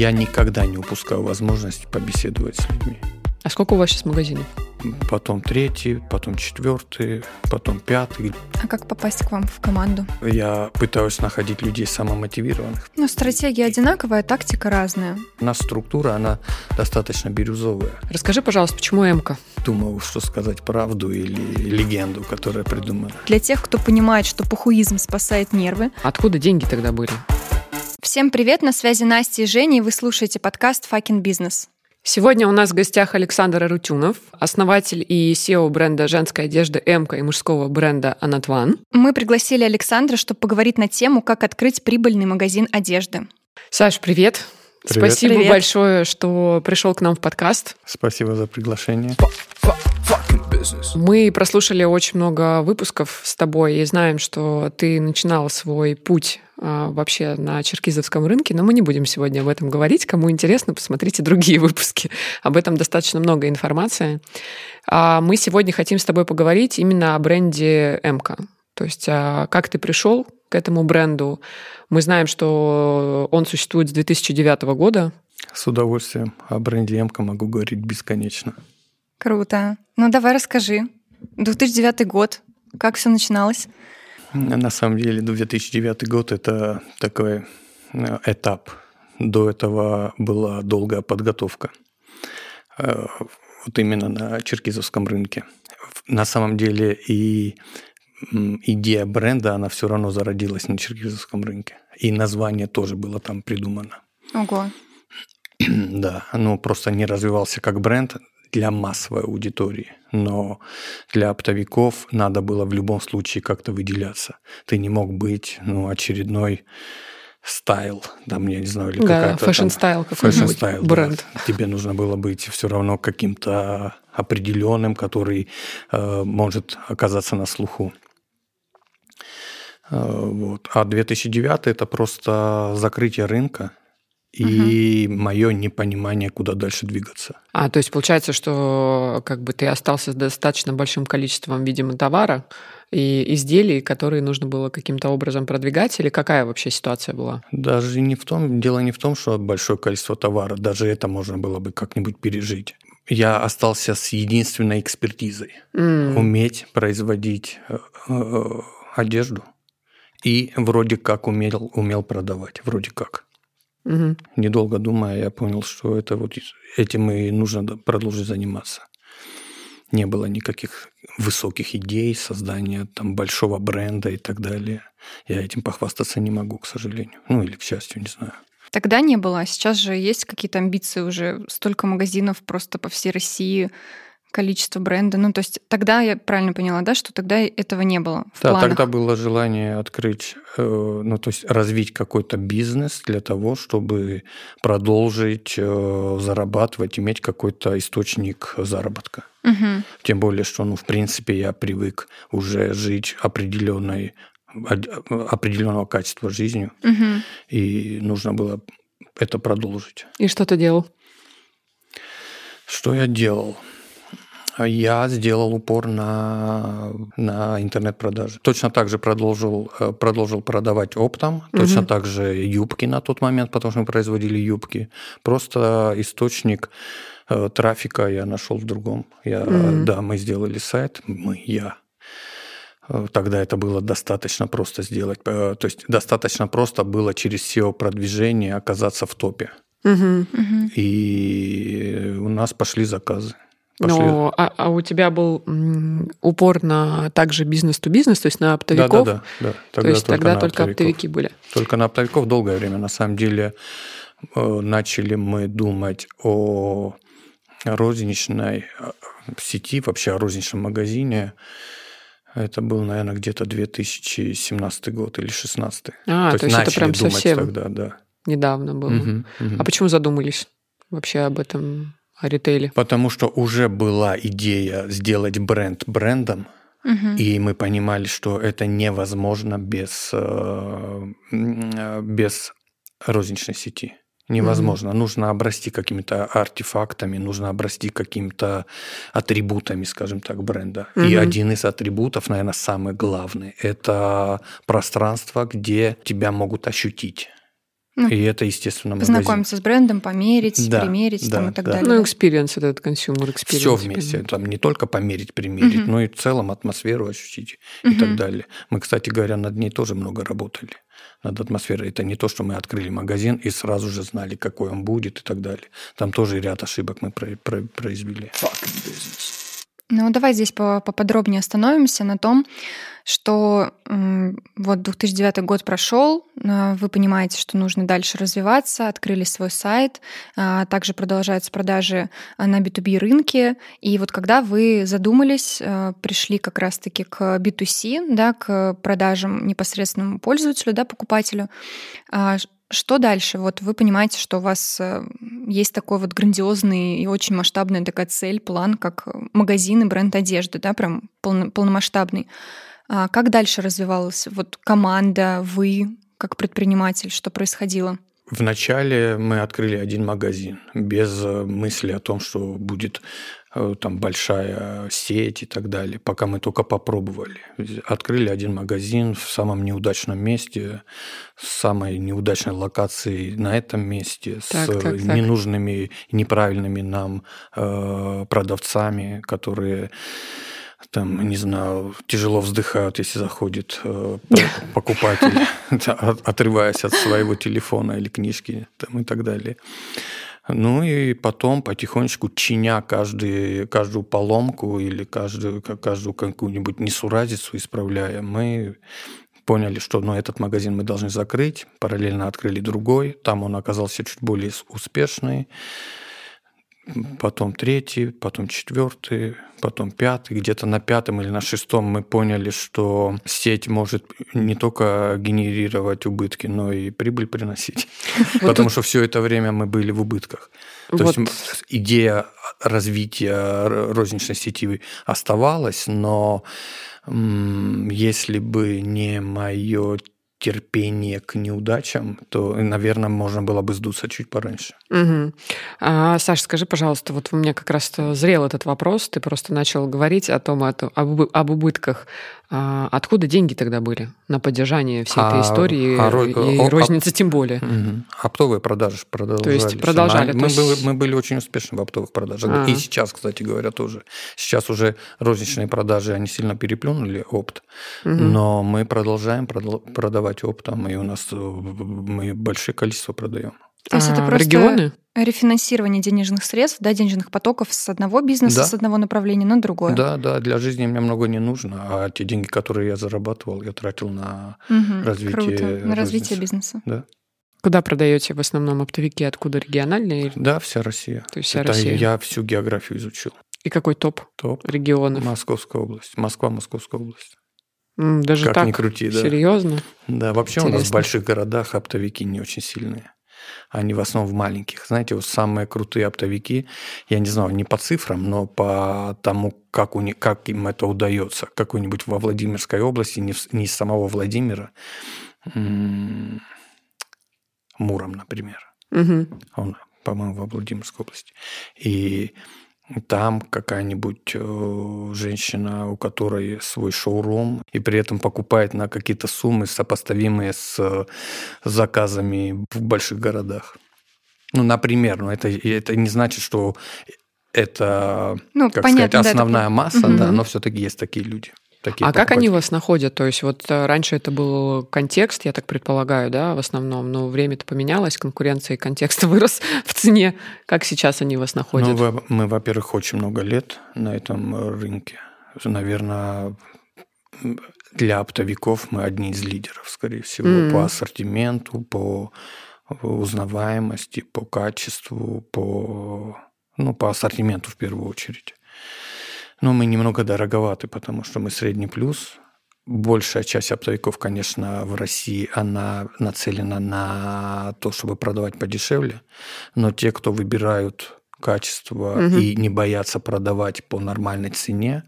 Я никогда не упускаю возможность побеседовать с людьми. А сколько у вас сейчас магазинов? Потом третий, потом четвертый, потом пятый. А как попасть к вам в команду? Я пытаюсь находить людей самомотивированных. Ну, стратегия одинаковая, тактика разная. У нас структура, она достаточно бирюзовая. Расскажи, пожалуйста, почему МК? Думал, что сказать правду или легенду, которая придумана. Для тех, кто понимает, что пухуизм спасает нервы. Откуда деньги тогда были? Всем привет, на связи Настя и Женя, и вы слушаете подкаст «Факин бизнес». Сегодня у нас в гостях Александр Арутюнов, основатель и SEO бренда женской одежды МК и мужского бренда Анатван. Мы пригласили Александра, чтобы поговорить на тему, как открыть прибыльный магазин одежды. Саш, привет. Привет. Спасибо Привет. большое, что пришел к нам в подкаст. Спасибо за приглашение. Мы прослушали очень много выпусков с тобой и знаем, что ты начинал свой путь а, вообще на черкизовском рынке, но мы не будем сегодня об этом говорить. Кому интересно, посмотрите другие выпуски. Об этом достаточно много информации. А мы сегодня хотим с тобой поговорить именно о бренде МК. То есть а, как ты пришел к этому бренду. Мы знаем, что он существует с 2009 года. С удовольствием о бренде «Эмка» могу говорить бесконечно. Круто. Ну, давай расскажи. 2009 год. Как все начиналось? На самом деле 2009 год – это такой э, этап. До этого была долгая подготовка. Э, Вот именно на черкизовском рынке. На самом деле и идея бренда, она все равно зародилась на черкизовском рынке. И название тоже было там придумано. Ого. Да, ну просто не развивался как бренд для массовой аудитории. Но для оптовиков надо было в любом случае как-то выделяться. Ты не мог быть ну, очередной style, там, я не знаю, или Да, какая-то fashion-style какой-нибудь, бренд. Да. Тебе нужно было быть все равно каким-то определенным, который э, может оказаться на слуху. Э, вот. А 2009 это просто закрытие рынка и мое непонимание, куда дальше двигаться. А, то есть получается, что как бы ты остался с достаточно большим количеством, видимо, товара и изделий, которые нужно было каким-то образом продвигать, или какая вообще ситуация была? Даже не в том, дело не в том, что большое количество товара, даже это можно было бы как-нибудь пережить. Я остался с единственной экспертизой. М, уметь производить э, э, одежду и вроде как умел, умел продавать, вроде как. Мгм. Недолго думая, я понял, что это вот этим и нужно продолжить заниматься. Не было никаких высоких идей создания там большого бренда и так далее. Я этим похвастаться не могу, к сожалению. Ну или к счастью, не знаю. Тогда не было, а сейчас же есть какие-то амбиции уже, столько магазинов просто по всей России, количество бренда. Ну, то есть тогда я правильно поняла, да, что тогда этого не было в Да, планах? тогда было желание открыть, э, ну то есть развить какой-то бизнес для того, чтобы продолжить э, зарабатывать, иметь какой-то источник заработка. Мгм. Тем более, что, ну, в принципе, я привык уже жить определенной определенного качества жизнью, Мгм. и нужно было это продолжить. И что ты делал? Что я делал? Я сделал упор на, на интернет-продажи. Точно так же продолжил, э, продолжил продавать оптом. Точно Мгм. так же юбки на тот момент, потому что мы производили юбки. Просто источник э, трафика я нашел в другом. Я, Мгм. Да, мы сделали сайт, мы, я. Тогда это было достаточно просто сделать. Э, То есть достаточно просто было через SEO-продвижение оказаться в топе. Мгм. И у нас пошли заказы. Пошли. Но, а, а у тебя был упор на также бизнес-то-бизнес, то есть на Да, оптовиков? да, да, да. то есть тогда на только оптовиков. оптовики были. Только на оптовиков долгое время. На самом деле э, начали мы думать о розничной э, сети, вообще о розничном магазине. Это был, наверное, где-то 2017 год или 2016. А, то, есть это начали прям совсем тогда, да. недавно было. Мгм, мгм. А почему задумались вообще об этом, о ритейле? Потому что уже была идея сделать бренд брендом, Мгм. И мы понимали, что это невозможно без, э, э, без розничной сети. Невозможно. Нужно обрасти какими-то артефактами, нужно обрасти какими-то атрибутами, скажем так, бренда. И Мгм. один из атрибутов, наверное, самый главный, это пространство, где тебя могут ощутить. Ну, и это, естественно, магазин. Познакомиться с брендом, померить, да, примерить да, там, и так да. далее. Ну, experience, этот consumer experience. Все вместе. Там не только померить, примерить, угу. но и в целом атмосферу ощутить угу. и так далее. Мы, кстати говоря, над ней тоже много работали. Над атмосферой. Это не то, что мы открыли магазин и сразу же знали, какой он будет и так далее. Там тоже ряд ошибок мы произвели. Ну, давай здесь поподробнее остановимся на том, что вот 2009 год прошел, а, вы понимаете, что нужно дальше развиваться, открыли свой сайт, а, также продолжаются продажи а, на B2B рынке. И вот когда вы задумались, пришли как раз-таки к B2C, да, к продажам непосредственному пользователю, да, покупателю, что дальше? Вот вы понимаете, что у вас э, есть такой вот грандиозный и очень масштабная такая цель, план, как магазин и бренд одежды, да, прям полномасштабный. А как дальше развивалась вот команда, вы как предприниматель, что происходило? Вначале мы открыли один магазин без э, мысли о том, что будет э, там большая сеть и так далее, пока мы только попробовали. Открыли один магазин в самом неудачном месте, с самой неудачной локацией на этом месте, так, с так, так. ненужными, неправильными нам э, продавцами, которые там, не знаю, тяжело вздыхают, если заходит э, покупатель, отрываясь от своего телефона или книжки там, и так далее. Ну и потом потихонечку чиня каждый, каждую поломку или каждую, каждую какую-нибудь несуразицу исправляя, мы поняли, что ну, этот магазин мы должны закрыть, параллельно открыли другой, там он оказался чуть более успешный потом третий, потом четвертый, потом пятый. Где-то на пятом или на шестом мы поняли, что сеть может не только генерировать убытки, но и прибыль приносить. Потому что все это время мы были в убытках. То есть идея развития розничной сети оставалась, но если бы не мое терпение к неудачам, то, наверное, можно было бы сдуться чуть пораньше. Угу. А, Саша, скажи, пожалуйста, вот у меня как раз зрел этот вопрос, ты просто начал говорить о том, об, об убытках. А откуда деньги тогда были на поддержание всей этой а, истории а, и о, розницы тем более? Угу. Оптовые продажи продолжались. То есть продолжали. Мы, то есть... Были, мы были очень успешны в оптовых продажах. А. И сейчас, кстати говоря, тоже. Сейчас уже розничные продажи, они сильно переплюнули опт. Угу. Но мы продолжаем продавать оптом, и у нас э, мы большое количество продаем. То есть а, это просто регионы? рефинансирование денежных средств, да, денежных потоков с одного бизнеса, да. с одного направления на другое. Да, да, для жизни мне много не нужно, а те деньги, которые я зарабатывал, я тратил на угу, развитие круто. на развитие бизнеса. Да. Куда продаете в основном оптовики? Откуда региональные? Да, вся Россия. То есть вся Это Россия. Я всю географию изучил. И какой топ? Топ. Регионов. Московская область. Москва, Московская область. Даже как так? ни крути, да. Серьезно? Да, вообще Интересно. у нас в больших городах оптовики не очень сильные они в основном в маленьких. Знаете, вот самые крутые оптовики, я не знаю, не по цифрам, но по тому, как, у них, как им это удается. Какой-нибудь во Владимирской области, не, не из самого Владимира, Муром, например. Угу. Он, по-моему, во Владимирской области. И там какая-нибудь э, женщина, у которой свой шоурум, и при этом покупает на какие-то суммы, сопоставимые с э, заказами в больших городах. Ну, например, но это, это не значит, что это, ну, как понятно, сказать, основная да, масса, угу. да, но все-таки есть такие люди. Такие а как они вас находят? То есть вот э, раньше это был контекст, я так предполагаю, да, в основном, но время-то поменялось, конкуренция и контекст вырос в цене. Как сейчас они вас находят? Ну, мы, во-первых, очень много лет на этом рынке. Наверное, для оптовиков мы одни из лидеров, скорее всего, mm. по ассортименту, по узнаваемости, по качеству, по, ну, по ассортименту в первую очередь. Но мы немного дороговаты, потому что мы средний плюс. Большая часть оптовиков, конечно, в России, она нацелена на то, чтобы продавать подешевле. Но те, кто выбирают качество угу. и не боятся продавать по нормальной цене,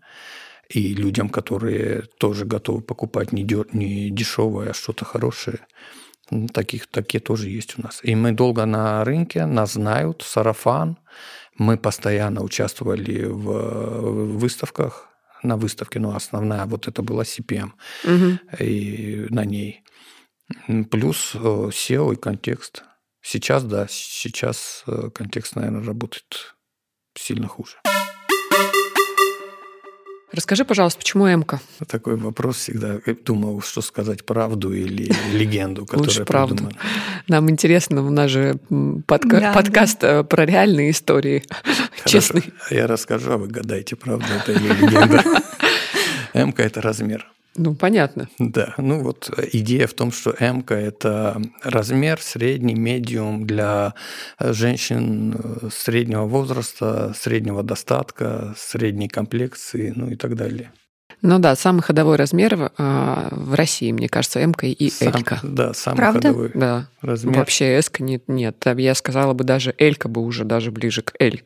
и людям, которые тоже готовы покупать не, дё, не дешевое, а что-то хорошее, таких, такие тоже есть у нас. И мы долго на рынке, нас знают, сарафан, мы постоянно участвовали в выставках, на выставке, но основная вот это была CPM, угу. и на ней. Плюс SEO и контекст. Сейчас, да, сейчас контекст, наверное, работает сильно хуже. Расскажи, пожалуйста, почему Эмка? Такой вопрос всегда. Думал, что сказать правду или легенду, которая Лучше правду. Нам интересно, у нас же подка- да, подкаст да. Э, про реальные истории. Честный. Я расскажу, а вы гадайте, правда это или легенда. Эмка – это размер. Ну, понятно. Да, ну вот идея в том, что М – это размер средний, медиум для женщин э, среднего возраста, среднего достатка, средней комплекции, ну и так далее. Ну да, самый ходовой размер э, в России, мне кажется, М и Сам, L. Да, самый Правда? ходовой да. размер. Вообще S нет, нет. Я сказала бы даже L бы уже даже ближе к L.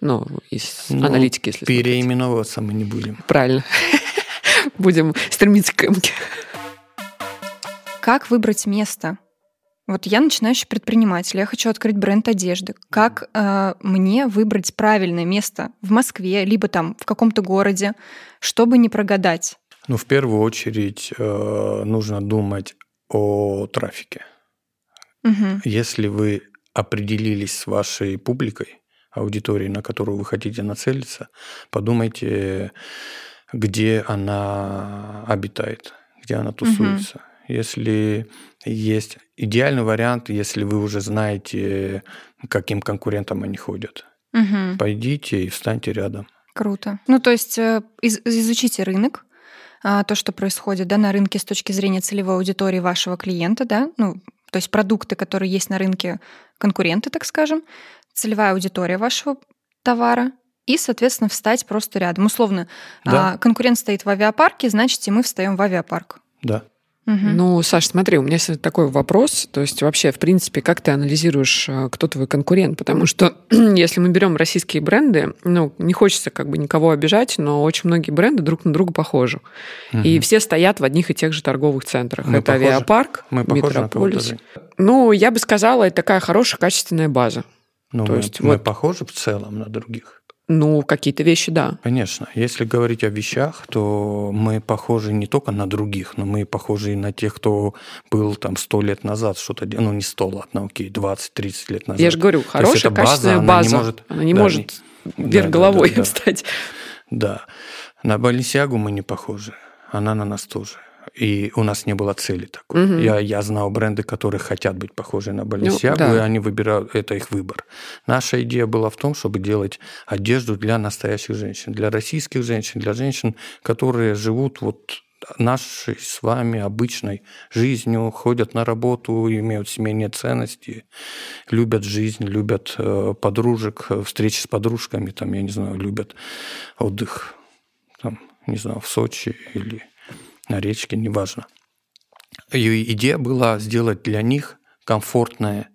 Ну, из ну, аналитики, если Переименовываться смотреть. мы не будем. Правильно будем стремиться к эмке. Как выбрать место? Вот я начинающий предприниматель, я хочу открыть бренд одежды. Как э, мне выбрать правильное место в Москве, либо там в каком-то городе, чтобы не прогадать? Ну, в первую очередь э, нужно думать о трафике. Угу. Если вы определились с вашей публикой, аудиторией, на которую вы хотите нацелиться, подумайте где она обитает, где она тусуется. Угу. Если есть идеальный вариант, если вы уже знаете, каким конкурентам они ходят, угу. пойдите и встаньте рядом. Круто. Ну, то есть э, из, изучите рынок, а, то, что происходит да, на рынке с точки зрения целевой аудитории вашего клиента, да, ну, то есть продукты, которые есть на рынке, конкуренты, так скажем, целевая аудитория вашего товара, и, соответственно, встать просто рядом. Условно, да. а, конкурент стоит в авиапарке, значит, и мы встаем в авиапарк. Да. Угу. Ну, Саш, смотри, у меня есть такой вопрос. То есть вообще, в принципе, как ты анализируешь, э, кто твой конкурент? Потому что если мы берем российские бренды, ну, не хочется как бы никого обижать, но очень многие бренды друг на друга похожи. Угу. И все стоят в одних и тех же торговых центрах. Мы это похожи. авиапарк, мы метрополис. Ну, я бы сказала, это такая хорошая, качественная база. Ну, То мы, есть, мы вот... похожи в целом на других. Ну, какие-то вещи, да. Конечно. Если говорить о вещах, то мы похожи не только на других, но мы похожи и на тех, кто был там сто лет назад что-то делал. Ну, не сто, ладно, окей, 20-30 лет назад. Я же говорю, хорошая, качественная база. Она не может, она не да, может не, вверх да, головой да, да, встать. Да. На Баленсиагу мы не похожи. Она на нас тоже. И у нас не было цели такой. Угу. Я, я знал бренды, которые хотят быть похожи на Balenciaga, ну, да. и они выбирают, это их выбор. Наша идея была в том, чтобы делать одежду для настоящих женщин, для российских женщин, для женщин, которые живут вот нашей с вами обычной жизнью, ходят на работу, имеют семейные ценности, любят жизнь, любят э, подружек, встречи с подружками, там, я не знаю, любят отдых, там, не знаю, в Сочи или на речке, неважно. Ее идея была сделать для них комфортное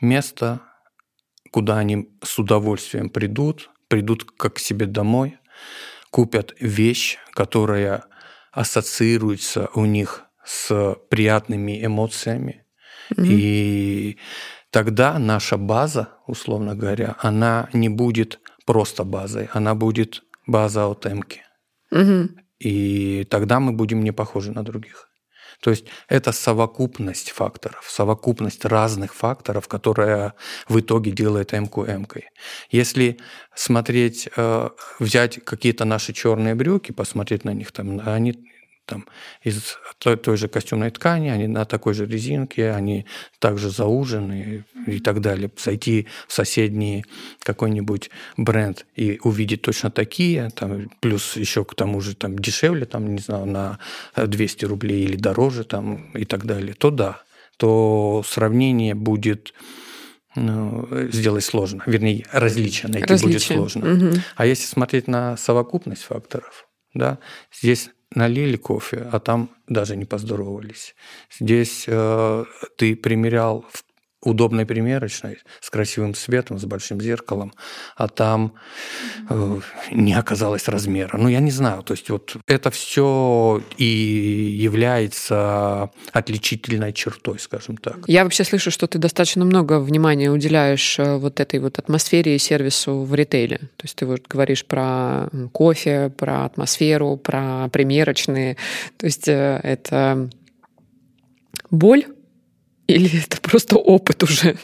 место, куда они с удовольствием придут, придут как к себе домой, купят вещь, которая ассоциируется у них с приятными эмоциями. Mm-hmm. И тогда наша база, условно говоря, она не будет просто базой, она будет база от Эмки. Mm-hmm. И тогда мы будем не похожи на других. То есть это совокупность факторов, совокупность разных факторов, которая в итоге делает МК МКой. Если смотреть, э, взять какие-то наши черные брюки, посмотреть на них, там, они там, из той, той же костюмной ткани, они на такой же резинке, они также заужены и так далее. Зайти в соседний какой-нибудь бренд и увидеть точно такие, там, плюс еще к тому же там, дешевле, там, не знаю, на 200 рублей или дороже там, и так далее, то да, то сравнение будет ну, сделать сложно. Вернее, различие найти различие. будет сложно. Угу. А если смотреть на совокупность факторов, да, здесь налили кофе, а там даже не поздоровались. Здесь э, ты примерял в удобной примерочной с красивым светом, с большим зеркалом, а там э, не оказалось размера. Ну, я не знаю. То есть вот это все и является отличительной чертой, скажем так. Я вообще слышу, что ты достаточно много внимания уделяешь э, вот этой вот атмосфере и сервису в ритейле. То есть ты вот говоришь про кофе, про атмосферу, про примерочные. То есть э, это боль или это просто опыт уже?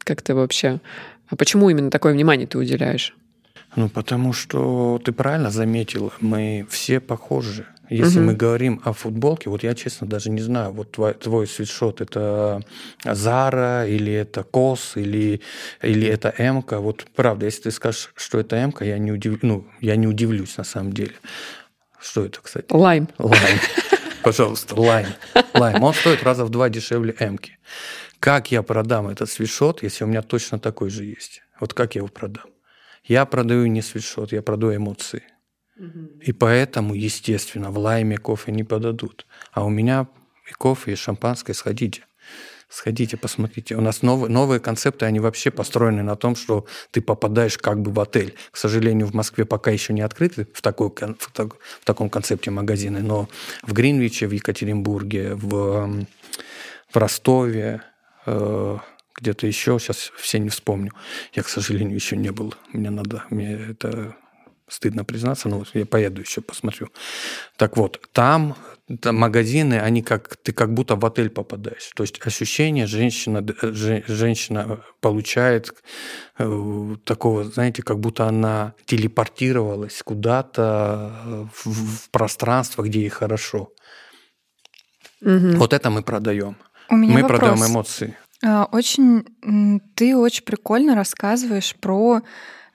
Как ты вообще... А почему именно такое внимание ты уделяешь? Ну, потому что ты правильно заметил, мы все похожи. Если угу. мы говорим о футболке, вот я, честно, даже не знаю, вот твой, твой свитшот это Зара или это Кос или, или это Эмка. Вот правда, если ты скажешь, что это Эмка, я не, удив... ну, я не удивлюсь на самом деле. Что это, кстати? Лайм. Лайм. Пожалуйста, лайм. Лайм. Он стоит раза в два дешевле Эмки. Как я продам этот свитшот, если у меня точно такой же есть? Вот как я его продам? Я продаю не свитшот, я продаю эмоции. И поэтому, естественно, в лайме кофе не подадут. А у меня и кофе, и шампанское, сходите. Сходите, посмотрите. У нас новые, новые концепты, они вообще построены на том, что ты попадаешь как бы в отель. К сожалению, в Москве пока еще не открыты в, такой, в, так, в таком концепте магазины, но в Гринвиче, в Екатеринбурге, в, в Ростове, э, где-то еще, сейчас все не вспомню. Я, к сожалению, еще не был. Мне надо, мне это стыдно признаться, но вот я поеду еще посмотрю. Так вот, там, там магазины, они как ты как будто в отель попадаешь. То есть ощущение женщина, женщина получает э, такого, знаете, как будто она телепортировалась куда-то в, в пространство, где ей хорошо. Угу. Вот это мы продаем. У меня мы вопрос. продаем эмоции. А, очень, ты очень прикольно рассказываешь про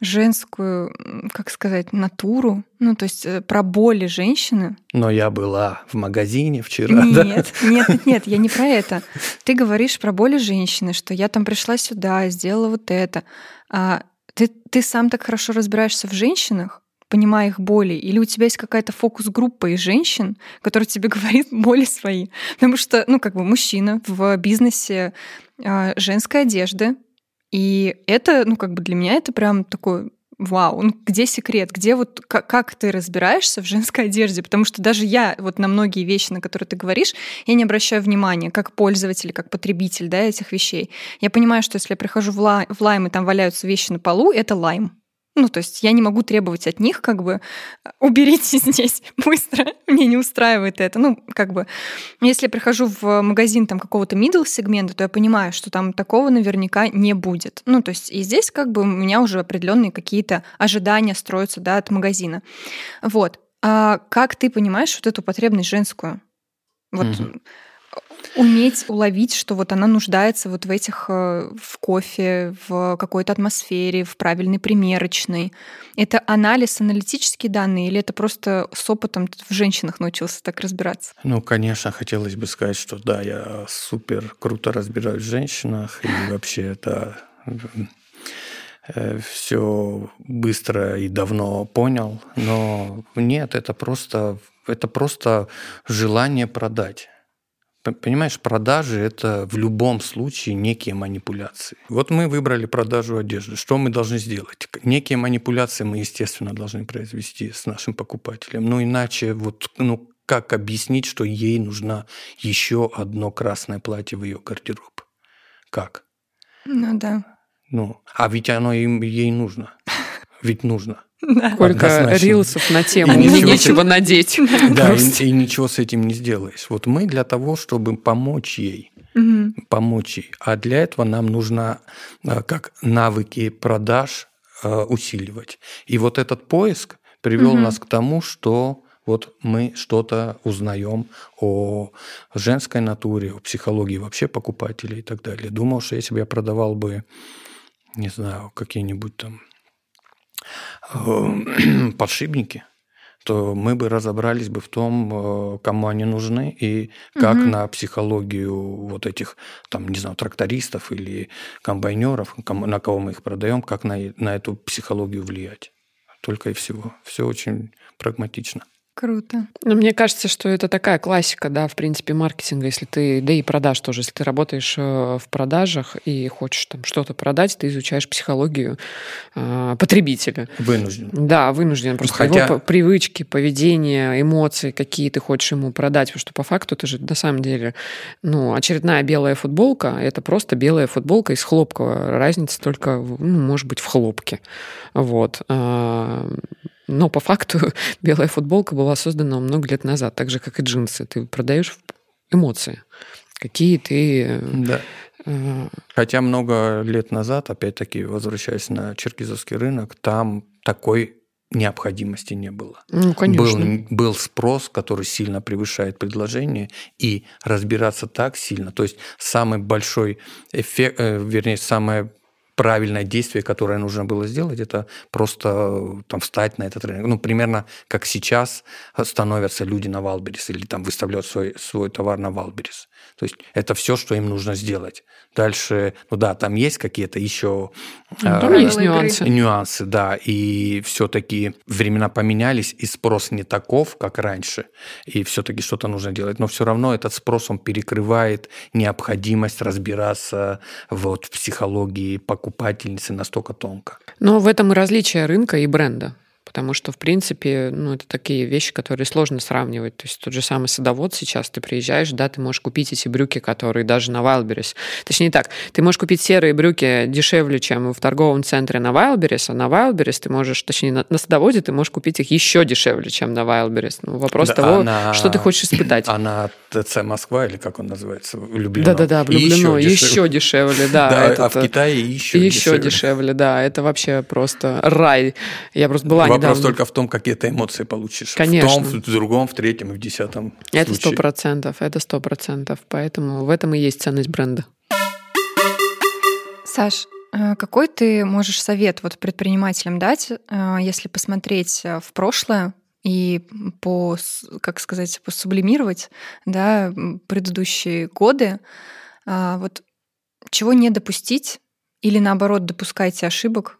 женскую, как сказать, натуру, ну, то есть э, про боли женщины. Но я была в магазине вчера. Нет, да? нет, нет, нет, я не про это. Ты говоришь про боли женщины, что я там пришла сюда, сделала вот это. А ты, ты сам так хорошо разбираешься в женщинах, понимая их боли, или у тебя есть какая-то фокус-группа из женщин, которая тебе говорит боли свои. Потому что, ну, как бы мужчина в бизнесе э, женской одежды, и это, ну, как бы для меня это прям такой вау, ну где секрет, где вот как, как ты разбираешься в женской одежде, потому что даже я вот на многие вещи, на которые ты говоришь, я не обращаю внимания, как пользователь, как потребитель, да, этих вещей. Я понимаю, что если я прихожу в, лай, в лайм, и там валяются вещи на полу, это лайм. Ну, то есть я не могу требовать от них, как бы, уберите здесь быстро, мне не устраивает это. Ну, как бы, если я прихожу в магазин там какого-то middle сегмента, то я понимаю, что там такого наверняка не будет. Ну, то есть и здесь как бы у меня уже определенные какие-то ожидания строятся, да, от магазина. Вот. А как ты понимаешь вот эту потребность женскую? Вот угу уметь уловить, что вот она нуждается вот в этих, э, в кофе, в какой-то атмосфере, в правильной примерочной. Это анализ, аналитические данные, или это просто с опытом в женщинах научился так разбираться? Ну, конечно, хотелось бы сказать, что да, я супер круто разбираюсь в женщинах, и вообще это э, все быстро и давно понял, но нет, это просто, это просто желание продать. Понимаешь, продажи – это в любом случае некие манипуляции. Вот мы выбрали продажу одежды. Что мы должны сделать? Некие манипуляции мы, естественно, должны произвести с нашим покупателем. Ну, иначе вот, ну, как объяснить, что ей нужно еще одно красное платье в ее гардероб? Как? Ну да. Ну, а ведь оно им, ей нужно. Ведь нужно. Сколько Однозначно. рилсов на тему, и ничего, нечего надеть. Да, и, и ничего с этим не сделаешь. Вот мы для того, чтобы помочь ей, угу. помочь ей, а для этого нам нужно э, как навыки продаж э, усиливать. И вот этот поиск привел угу. нас к тому, что вот мы что-то узнаем о женской натуре, о психологии вообще покупателей и так далее. Думал, что если бы я продавал бы, не знаю, какие-нибудь там подшипники, то мы бы разобрались бы в том, э, кому они нужны и как угу. на психологию вот этих, там, не знаю, трактористов или комбайнеров, на кого мы их продаем, как на, на эту психологию влиять. Только и всего. Все очень прагматично. Круто. Но мне кажется, что это такая классика, да, в принципе, маркетинга. Если ты, да и продаж тоже, если ты работаешь э, в продажах и хочешь там что-то продать, ты изучаешь психологию э, потребителя. Вынужден. Да, вынужден. Просто Хотя... его привычки, поведение, эмоции, какие ты хочешь ему продать. Потому что по факту это же на самом деле, ну, очередная белая футболка, это просто белая футболка из хлопка. Разница только, ну, может быть, в хлопке. Вот. Но по факту белая футболка была создана много лет назад, так же, как и джинсы. Ты продаешь эмоции какие ты... Да. Хотя много лет назад, опять-таки, возвращаясь на черкизовский рынок, там такой необходимости не было. Ну, конечно. Был, был спрос, который сильно превышает предложение, и разбираться так сильно. То есть самый большой эффект, э, вернее, самое правильное действие, которое нужно было сделать, это просто э, там встать на этот рынок. Ну, примерно как сейчас становятся люди на Wildberries или там выставляют свой, свой товар на Wildberries. То есть это все, что им нужно сделать. Дальше, ну да, там есть какие-то еще ну, там э, есть нюансы. Нюансы, да. И все-таки времена поменялись, и спрос не таков, как раньше. И все-таки что-то нужно делать. Но все равно этот спрос, он перекрывает необходимость разбираться вот в психологии покупательницы настолько тонко. Но в этом и различие рынка и бренда потому что, в принципе, ну, это такие вещи, которые сложно сравнивать. То есть тот же самый садовод сейчас, ты приезжаешь, да, ты можешь купить эти брюки, которые даже на Wildberries. Точнее так, ты можешь купить серые брюки дешевле, чем в торговом центре на Wildberries, а на Wildberries ты можешь, точнее, на, на садоводе ты можешь купить их еще дешевле, чем на Wildberries. Ну, вопрос да, того, а что ты хочешь испытать. А на ТЦ Москва, или как он называется, влюблено? Да-да-да, влюблено, еще, еще дешевле, да. да а в Китае еще, еще дешевле. дешевле. да. Это вообще просто рай. Я просто была Вопрос только в том, какие ты эмоции получишь. Конечно. В том, в другом, в третьем и в десятом Это сто процентов, это сто процентов. Поэтому в этом и есть ценность бренда. Саш, э, какой ты можешь совет вот предпринимателям дать, э, если посмотреть э, в прошлое и по, как сказать, посублимировать да, предыдущие годы, вот чего не допустить или наоборот допускайте ошибок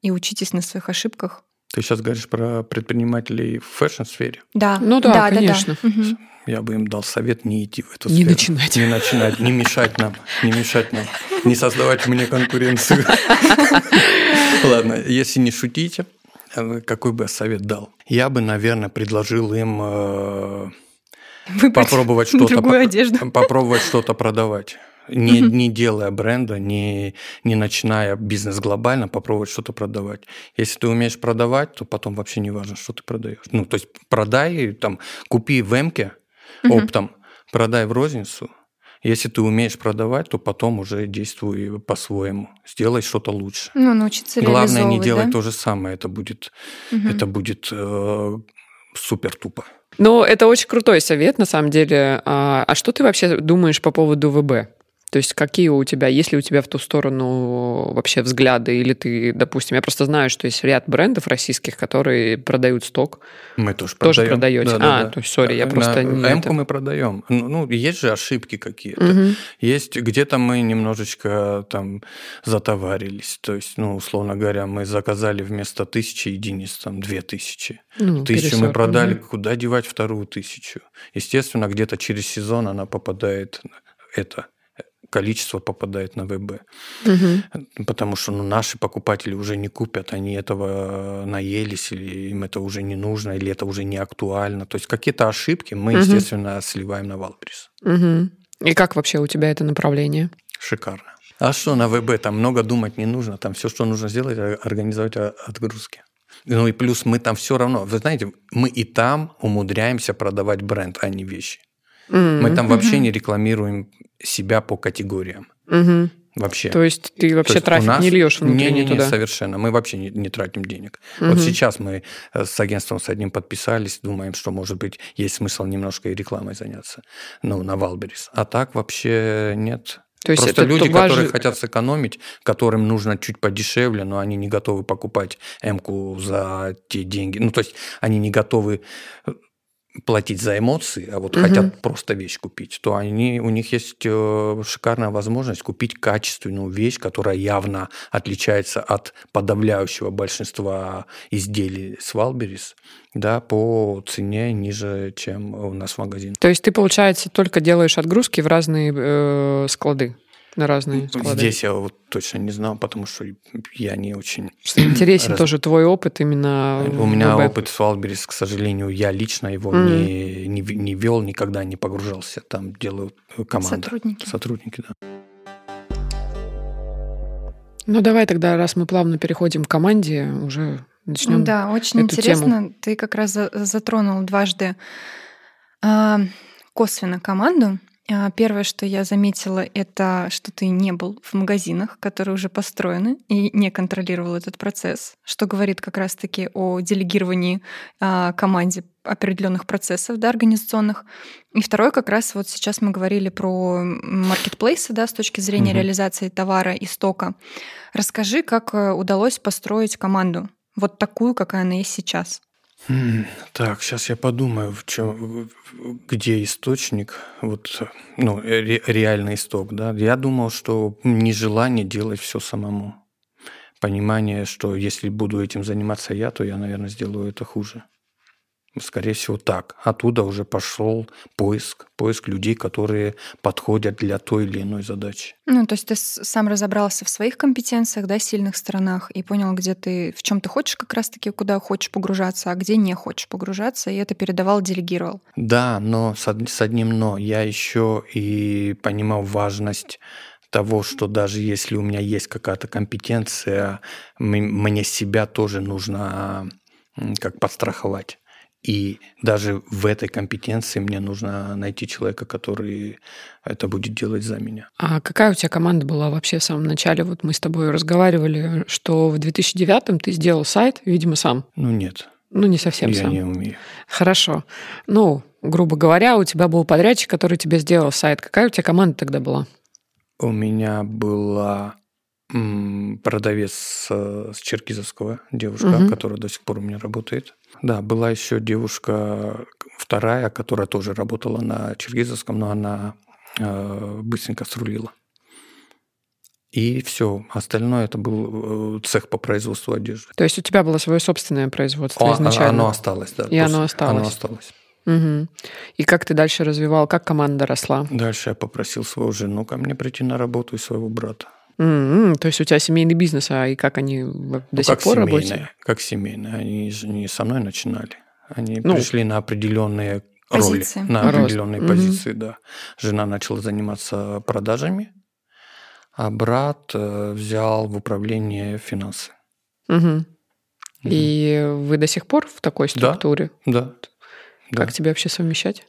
и учитесь на своих ошибках, ты сейчас говоришь про предпринимателей в fashion -сфере? Да. Ну да, да конечно. Да, да. Я бы им дал совет не идти в эту не сферу. Не начинать. Не начинать, не мешать нам, не мешать нам, не создавать мне конкуренцию. Ладно, если не шутите, какой бы я совет дал? Я бы, наверное, предложил им э, попробовать что-то попробовать что-то продавать не, не делая бренда, не, не начиная бизнес глобально, попробовать что-то продавать. Если ты умеешь продавать, то потом вообще не важно, что ты продаешь. Ну, то есть продай, там, купи в Эмке оптом, продай в розницу. Если ты умеешь продавать, то потом уже действуй по-своему. Сделай что-то лучше. Ну, научиться Главное не делать да? то же самое. Это будет, угу. это будет э, супер тупо. Ну, это очень крутой совет, на самом деле. А, а что ты вообще думаешь по поводу ВБ? То есть какие у тебя, есть ли у тебя в ту сторону вообще взгляды, или ты, допустим, я просто знаю, что есть ряд брендов российских, которые продают сток. Мы тоже, тоже продаем. продаете. Да, да, а, да. то есть, сори, я просто не М-ку это... мы продаем. Ну, ну, есть же ошибки какие-то. Угу. Есть где-то мы немножечко там затоварились. То есть, ну, условно говоря, мы заказали вместо тысячи единиц там две тысячи. Ну, тысячу мы продали, угу. куда девать вторую тысячу? Естественно, где-то через сезон она попадает это количество попадает на ВБ. Угу. Потому что ну, наши покупатели уже не купят, они этого наелись, или им это уже не нужно, или это уже не актуально. То есть какие-то ошибки мы, угу. естественно, сливаем на Валбрис. Угу. И как вообще у тебя это направление? Шикарно. А что на ВБ? Там много думать не нужно. Там все, что нужно сделать, организовать отгрузки. Ну и плюс мы там все равно, вы знаете, мы и там умудряемся продавать бренд, а не вещи. Mm-hmm. Мы там вообще mm-hmm. не рекламируем себя по категориям. Mm-hmm. Вообще. То есть ты вообще есть трафик нас... не льешь внутренне не, не, не, туда? совершенно. Мы вообще не, не тратим денег. Угу. Вот сейчас мы э, с агентством с одним подписались, думаем, что, может быть, есть смысл немножко и рекламой заняться. Ну, на Валберис. А так вообще нет. То есть Просто это люди, которые важ... хотят сэкономить, которым нужно чуть подешевле, но они не готовы покупать М-ку за те деньги. Ну, то есть они не готовы э, платить за эмоции, а вот угу. хотят просто вещь купить, то они, у них есть э, шикарная возможность купить качественную вещь, которая явно отличается от подавляющего большинства изделий с Валберис, да, по цене ниже, чем у нас в магазине. То есть ты, получается, только делаешь отгрузки в разные э, склады? На разные склады? Здесь я вот точно не знал, потому что я не очень... Интересен раз... тоже твой опыт именно У меня ВБ. опыт с Валберис, к сожалению, я лично его mm. не, не, не вел, никогда не погружался. Там делают команда. Сотрудники. Сотрудники, да. Ну, давай тогда, раз мы плавно переходим к команде, уже начнем. Да, очень эту интересно. Тему. Ты как раз затронул дважды э, косвенно команду. А, первое, что я заметила, это что ты не был в магазинах, которые уже построены, и не контролировал этот процесс, что говорит как раз-таки о делегировании а, команде определенных процессов да, организационных. И второе, как раз вот сейчас мы говорили про маркетплейсы да, с точки зрения угу. реализации товара и стока. Расскажи, как э, удалось построить команду вот такую, какая она есть сейчас. Так, сейчас я подумаю, в чем, где источник, вот, ну, ре, реальный исток, да. Я думал, что нежелание делать все самому. Понимание, что если буду этим заниматься я, то я, наверное, сделаю это хуже. Скорее всего, так. Оттуда уже пошел поиск, поиск людей, которые подходят для той или иной задачи. Ну, то есть ты сам разобрался в своих компетенциях, да, сильных сторонах, и понял, где ты, в чем ты хочешь как раз-таки, куда хочешь погружаться, а где не хочешь погружаться, и это передавал, делегировал. Да, но с, с одним но. Я еще и понимал важность того, что даже если у меня есть какая-то компетенция, мне себя тоже нужно как подстраховать. И даже в этой компетенции мне нужно найти человека, который это будет делать за меня. А какая у тебя команда была вообще в самом начале? Вот мы с тобой разговаривали, что в 2009-м ты сделал сайт, видимо, сам. Ну нет. Ну не совсем Я сам. не умею. Хорошо. Ну, грубо говоря, у тебя был подрядчик, который тебе сделал сайт. Какая у тебя команда тогда была? У меня была продавец с Черкизовского, девушка, угу. которая до сих пор у меня работает. Да, была еще девушка вторая, которая тоже работала на Черкизовском, но она э, быстренько срулила. И все. Остальное это был э, цех по производству одежды. То есть у тебя было свое собственное производство О, изначально? Оно осталось, да. И оно осталось. Оно осталось. Угу. И как ты дальше развивал? Как команда росла? Дальше я попросил свою жену ко мне прийти на работу и своего брата. Mm-hmm. То есть у тебя семейный бизнес, а и как они до ну, сих пор семейные, работают? Как семейные. Они же не со мной начинали. Они ну, пришли на определенные позиции. роли, на определенные Рост. позиции, mm-hmm. да. Жена начала заниматься продажами, а брат э, взял в управление финансы. Mm-hmm. И вы до сих пор в такой структуре? Да. да. Как да. тебе вообще совмещать?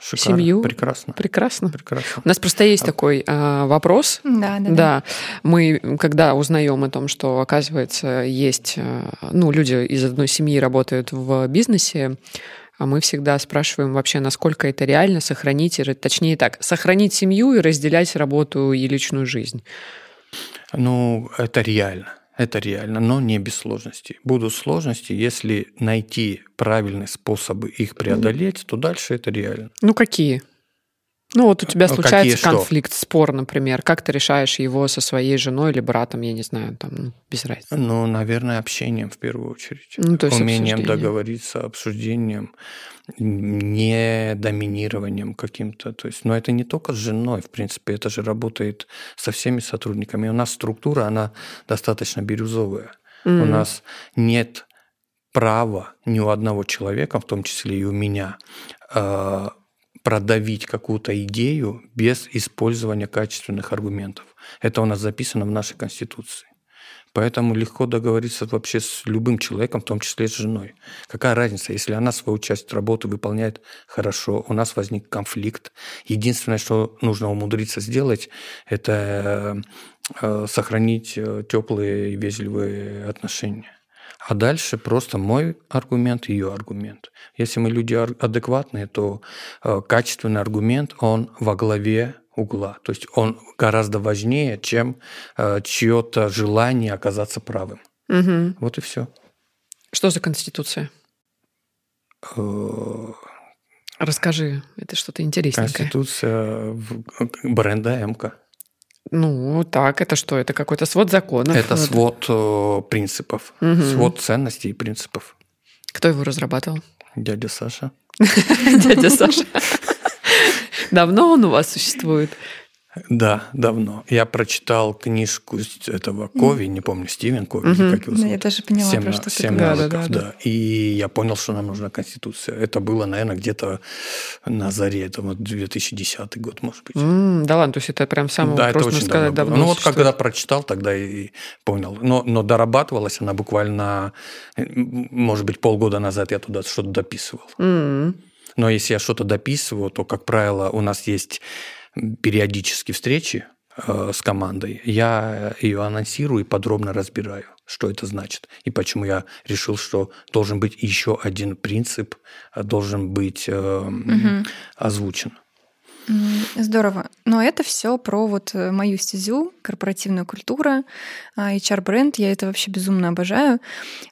Шикарно. семью. Прекрасно. Прекрасно. Прекрасно. У нас просто есть а... такой а, вопрос. Да, да, да. Да. Мы, когда узнаем о том, что, оказывается, есть, а, ну, люди из одной семьи работают в бизнесе, а мы всегда спрашиваем вообще, насколько это реально сохранить, точнее так, сохранить семью и разделять работу и личную жизнь. Ну, это реально. Это реально, но не без сложностей. Будут сложности, если найти правильные способы их преодолеть, то дальше это реально. Ну какие? Ну вот у тебя ну, случается Какие конфликт, что? спор, например. Как ты решаешь его со своей женой или братом, я не знаю, там, ну, без разницы. Ну, наверное, общением в первую очередь. Ну, то есть Умением договориться, обсуждением не доминированием каким-то. То есть, но это не только с женой, в принципе, это же работает со всеми сотрудниками. У нас структура, она достаточно бирюзовая. Mm-hmm. У нас нет права ни у одного человека, в том числе и у меня, э, продавить какую-то идею без использования качественных аргументов. Это у нас записано в нашей Конституции. Поэтому легко договориться вообще с любым человеком, в том числе с женой. Какая разница, если она свою часть работы выполняет хорошо, у нас возник конфликт. Единственное, что нужно умудриться сделать, это э, сохранить э, теплые и вежливые отношения. А дальше просто мой аргумент, ее аргумент. Если мы люди адекватные, то э, качественный аргумент, он во главе угла. То есть он гораздо важнее, чем э, чье-то желание оказаться правым. Угу. Вот и все. Что за конституция? Э, Расскажи, это что-то интересненькое. Конституция бренда МК. Ну, так, это что? Это какой-то свод законов? Это свод э, принципов, угу. свод ценностей и принципов. Кто его разрабатывал? Дядя Саша. Дядя Саша. Давно он у вас существует? Да, давно. Я прочитал книжку этого Кови, не помню, Стивен Кови, угу. как его зовут. Да, я даже поняла, «Семь, про что семь ты навыков, да, да, да. И я понял, что нам нужна Конституция. Это было, наверное, где-то на заре, это вот 2010 год, может быть. Mm, да ладно, то есть это прям самое, да, просто это очень сказать, давно, давно Ну вот когда прочитал, тогда и понял. Но, но дорабатывалась она буквально, может быть, полгода назад я туда что-то дописывал. Mm. Но если я что-то дописываю, то, как правило, у нас есть периодически встречи э, с командой. Я ее анонсирую и подробно разбираю, что это значит и почему я решил, что должен быть еще один принцип, э, должен быть э, угу. озвучен. Здорово. Но это все про вот э, мою стезю, корпоративная культура, а, HR-бренд. Я это вообще безумно обожаю.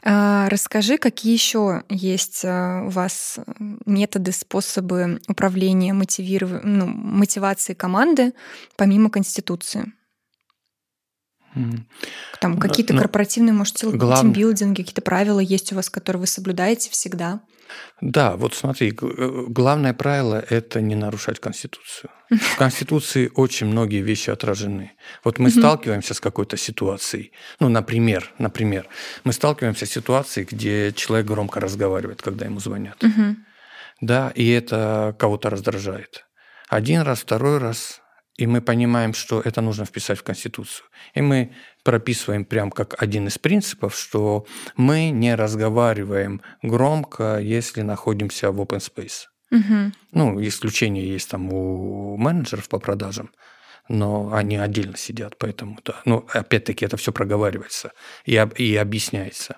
А, расскажи, какие еще есть а, у вас методы, способы управления, мотивиров... ну, мотивации команды помимо Конституции? Там какие-то ну, корпоративные, может, глав... тимбилдинги, какие-то правила есть у вас, которые вы соблюдаете всегда? Да, вот смотри, э, главное правило – это не нарушать Конституцию. В Конституции очень многие вещи отражены. Вот мы сталкиваемся с какой-то ситуацией. Ну, например, например, мы сталкиваемся с ситуацией, где человек громко разговаривает, когда ему звонят. Да, и это кого-то раздражает. Один раз, второй раз, и мы понимаем, что это нужно вписать в Конституцию. И мы прописываем прям как один из принципов, что мы не разговариваем громко, если находимся в open space. Угу. Ну, исключение есть там у менеджеров по продажам, но они отдельно сидят, поэтому да. Но опять-таки это все проговаривается и, и объясняется.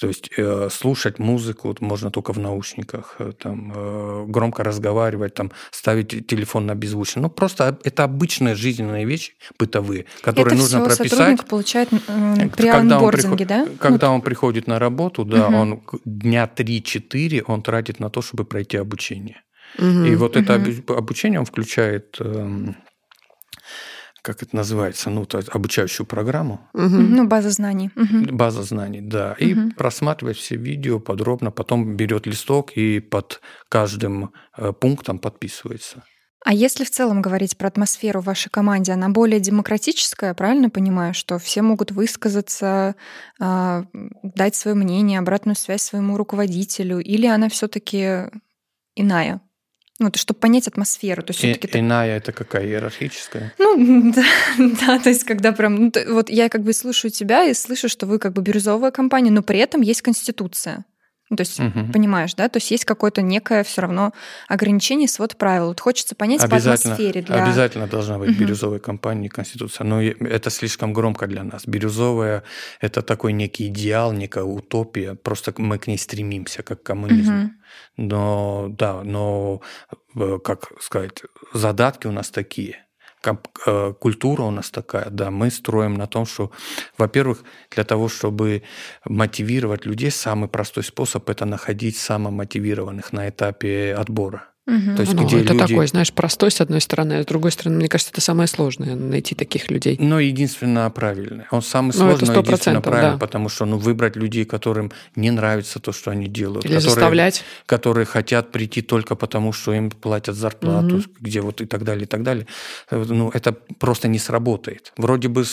То есть э, слушать музыку можно только в наушниках, э, там, э, громко разговаривать, там, ставить телефон на беззвучно. Ну, просто это обычные жизненные вещи, бытовые, которые это нужно все прописать. сотрудник получает э, при когда онбординге, да? Когда ну, он приходит на работу, да, угу. он дня 3-4 он тратит на то, чтобы пройти обучение. Угу, И вот угу. это обучение он включает... Э, как это называется, ну, то, обучающую программу. Угу. Ну, база знаний. Угу. База знаний, да. И угу. просматривает все видео подробно, потом берет листок и под каждым э, пунктом подписывается. А если в целом говорить про атмосферу в вашей команде, она более демократическая, правильно понимаю, что все могут высказаться, э, дать свое мнение, обратную связь своему руководителю, или она все-таки иная? Ну, то, чтобы понять атмосферу. То есть и, все-таки иная это какая иерархическая? Ну, да, да, то есть когда прям... Ну, то, вот я как бы слушаю тебя и слышу, что вы как бы бирюзовая компания, но при этом есть конституция. Ну, то есть, угу. понимаешь, да? То есть есть какое-то некое все равно ограничение, свод правил. Вот хочется понять по атмосфере. Для... Обязательно должна быть угу. бирюзовая компания конституция. Но это слишком громко для нас. Бирюзовая – это такой некий идеал, некая утопия. Просто мы к ней стремимся, как к коммунизму. Угу. Но, да, но, э, как сказать, задатки у нас такие – культура у нас такая, да, мы строим на том, что, во-первых, для того, чтобы мотивировать людей, самый простой способ – это находить самомотивированных на этапе отбора. Угу. То есть, ну, где это люди... такой, знаешь, простой с одной стороны, а с другой стороны, мне кажется, это самое сложное найти таких людей. Но единственно правильный. Он самый ну, сложный, но единственно правильный, да. потому что ну, выбрать людей, которым не нравится то, что они делают. Или которые, заставлять. Которые хотят прийти только потому, что им платят зарплату, угу. где вот и так далее, и так далее. Ну, это просто не сработает. Вроде бы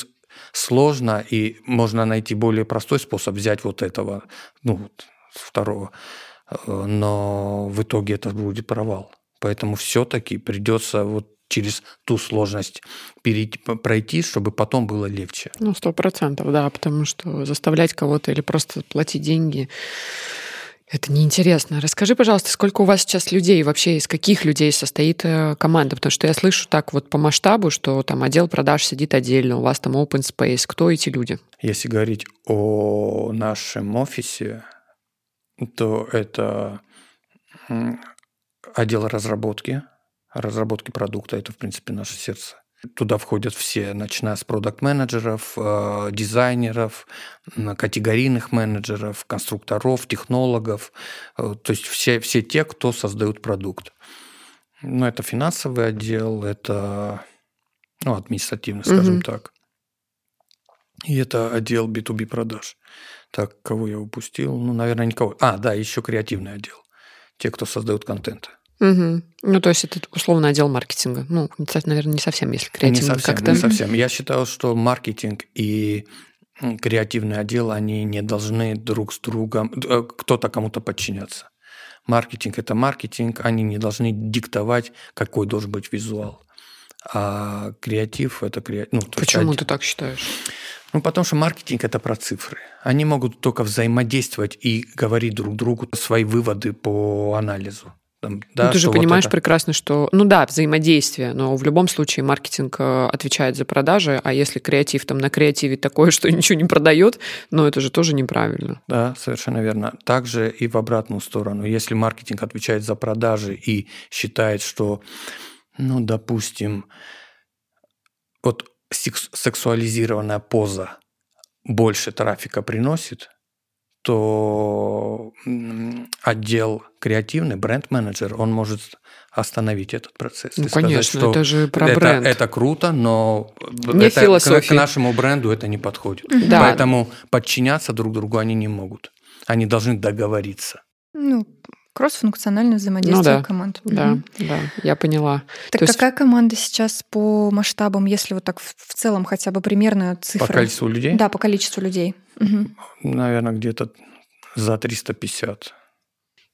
сложно, и можно найти более простой способ взять вот этого, ну, вот, второго Э, но в итоге это будет провал. Поэтому все-таки придется вот через ту сложность перейти, пройти, чтобы потом было легче. Ну, сто процентов, да, потому что заставлять кого-то или просто платить деньги это неинтересно. Расскажи, пожалуйста, сколько у вас сейчас людей вообще, из каких людей состоит э, команда? Потому что я слышу так вот по масштабу, что там отдел продаж сидит отдельно, у вас там open space. Кто эти люди? Если говорить о нашем офисе, то это отдел разработки, разработки продукта, это, в принципе, наше сердце. Туда входят все, начиная с продукт-менеджеров, э, дизайнеров, категорийных менеджеров, конструкторов, технологов, э, то есть все, все те, кто создают продукт. Ну, это финансовый отдел, это ну, административный, скажем угу. так. И это отдел B2B продаж. Так, кого я упустил? Ну, наверное, никого. А, да, еще креативный отдел. Те, кто создают контент. Угу. Ну, то есть это условно отдел маркетинга. Ну, наверное, не совсем, если креативный. Не совсем, как-то. не совсем. Я считал, что маркетинг и креативный отдел, они не должны друг с другом, э, кто-то кому-то подчиняться. Маркетинг – это маркетинг, они не должны диктовать, какой должен быть визуал. А креатив – это креатив. Ну, Почему ты так считаешь? Ну, потому что маркетинг – это про цифры. Они могут только взаимодействовать и говорить друг другу свои выводы по анализу. Там, да, ну, ты же понимаешь вот это... прекрасно, что... Ну да, взаимодействие, но в любом случае маркетинг э, отвечает за продажи, а если креатив там на креативе такое, что ничего не продает, ну это же тоже неправильно. Да, совершенно верно. Также и в обратную сторону. Если маркетинг отвечает за продажи и считает, что, ну, допустим, вот сексуализированная поза больше трафика приносит, то отдел креативный, бренд-менеджер, он может остановить этот процесс. Ну, и сказать, конечно, что это же про это, бренд. Это круто, но Не это, философия. к, к нашему бренду это не подходит. Да. Поэтому подчиняться друг другу они не могут. Они должны договориться. Ну, кросс-функциональное взаимодействие Ну да. команд. Да, Мгм. да, я поняла. Так То есть- какая команда сейчас по масштабам, если вот так в в целом хотя бы примерно цифры? По количеству людей, Да, по количеству людей. Мгм. наверное, где-то за 350.